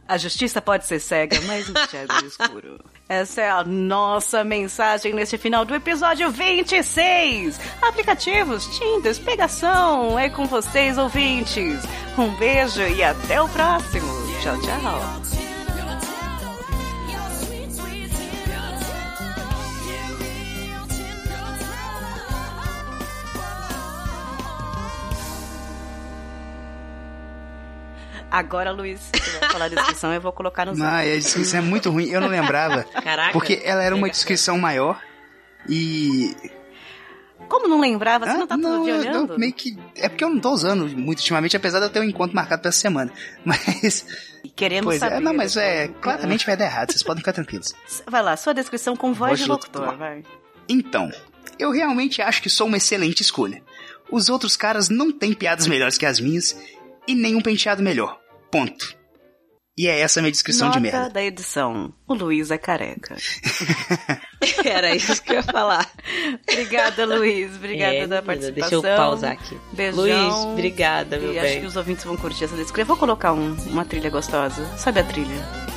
A justiça pode ser cega, mas enxerga no escuro. Essa é a nossa mensagem neste final do episódio 26. Aplicativos, Tinders, pegação, é com vocês, ouvintes. Um beijo e até o próximo. Tchau, tchau. Agora, Luiz, você vai falar a descrição, eu vou colocar no Ah, a descrição é muito ruim, eu não lembrava. Caraca. Porque ela era uma descrição maior e. Como não lembrava? Você Ah, não tá todo dia olhando? eu meio que. É porque eu não tô usando muito ultimamente, apesar de eu ter um encontro marcado pra essa semana. Mas. Queremos Pois saber. é, não, mas é. depois. Claramente vai dar errado, vocês podem ficar tranquilos. Vai lá, sua descrição com voz, Voz de de locutor, locutor. vai. Então, eu realmente acho que sou uma excelente escolha. Os outros caras não têm piadas melhores que as minhas e nenhum penteado melhor. Ponto. E é essa a minha descrição Nota de merda. da edição. O Luiz é careca. Era isso que eu ia falar. Obrigada, Luiz. Obrigada É, da participação. Deixa eu pausar aqui. Beijão. Luiz, obrigada, meu E acho bem. que os ouvintes vão curtir essa descrição. Eu vou colocar um- uma trilha gostosa. Sabe a trilha?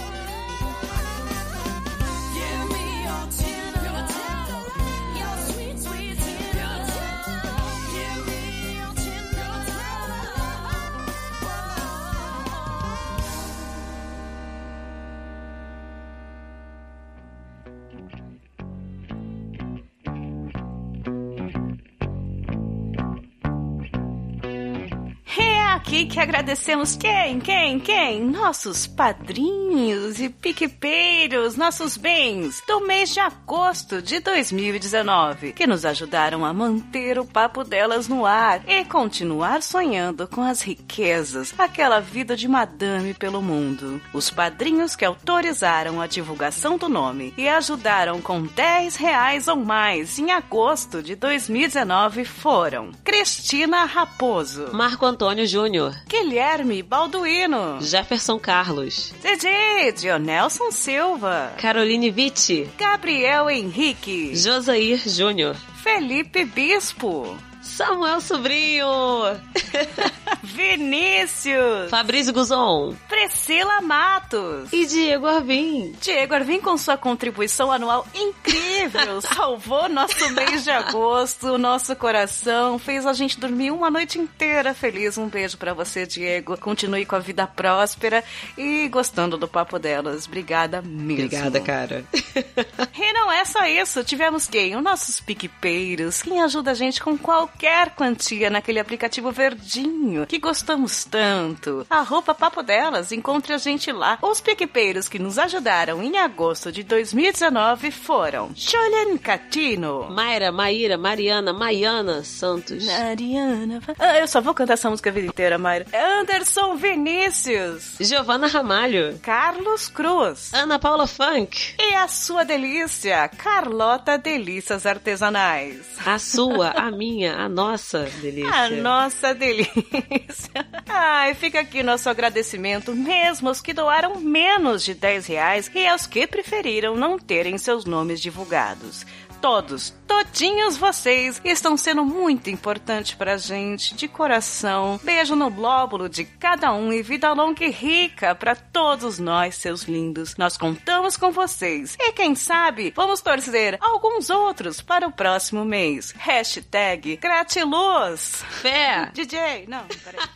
Aqui que agradecemos quem, quem, quem? Nossos padrinhos e piquepeiros, nossos bens do mês de agosto de 2019, que nos ajudaram a manter o papo delas no ar e continuar sonhando com as riquezas, aquela vida de madame pelo mundo. Os padrinhos que autorizaram a divulgação do nome e ajudaram com 10 reais ou mais em agosto de 2019 foram Cristina Raposo, Marco Antônio Júnior, Guilherme Balduino, Jefferson Carlos, Didi Dionelson Silva, Caroline Vitti, Gabriel Henrique, Josair Júnior, Felipe Bispo, Samuel Sobrinho, Vinícius, Fabrício Guzon Priscila Matos. e Diego Arvim. Diego Arvim, com sua contribuição anual incrível, salvou nosso mês de agosto, nosso coração, fez a gente dormir uma noite inteira feliz. Um beijo pra você, Diego. Continue com a vida próspera e gostando do papo delas. Obrigada mesmo. Obrigada, cara. E não é só isso, tivemos quem? Os nossos piquepeiros, quem ajuda a gente com qualquer quantia naquele aplicativo verdinho que gostamos tanto. Arroba Papo Delas, encontre a gente lá. Os piquepeiros que nos ajudaram em agosto de 2019 foram Julian Catino, Mayra, Maíra, Mariana, Maiana Santos. Mariana... Ah, eu só vou cantar essa música a vida inteira, Mayra. Anderson Vinícius, Giovana Ramalho. Carlos Cruz. Ana Paula Funk. E a sua delícia, Carlota Delícias Artesanais. A sua, a minha, a nossa delícia. A nossa delícia. Ai, fica aqui nosso agradecimento, mesmo aos que doaram menos de 10 reais e aos que preferiram não terem seus nomes divulgados. Todos, todinhos vocês estão sendo muito importante pra gente, de coração. Beijo no lóbulo de cada um e vida longa e rica pra todos nós, seus lindos. Nós contamos com vocês. E quem sabe, vamos torcer alguns outros para o próximo mês. Hashtag Gratiluz. Fé. DJ, não, peraí.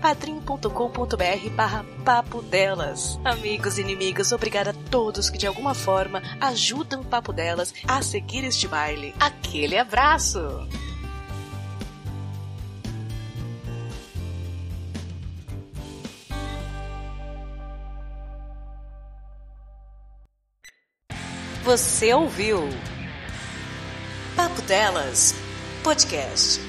padrim.com.br barra papo delas. Amigos e inimigos, obrigada a todos que de alguma forma ajudam o Papo Delas a seguir este baile. Aquele abraço! Você ouviu Papo Delas Podcast.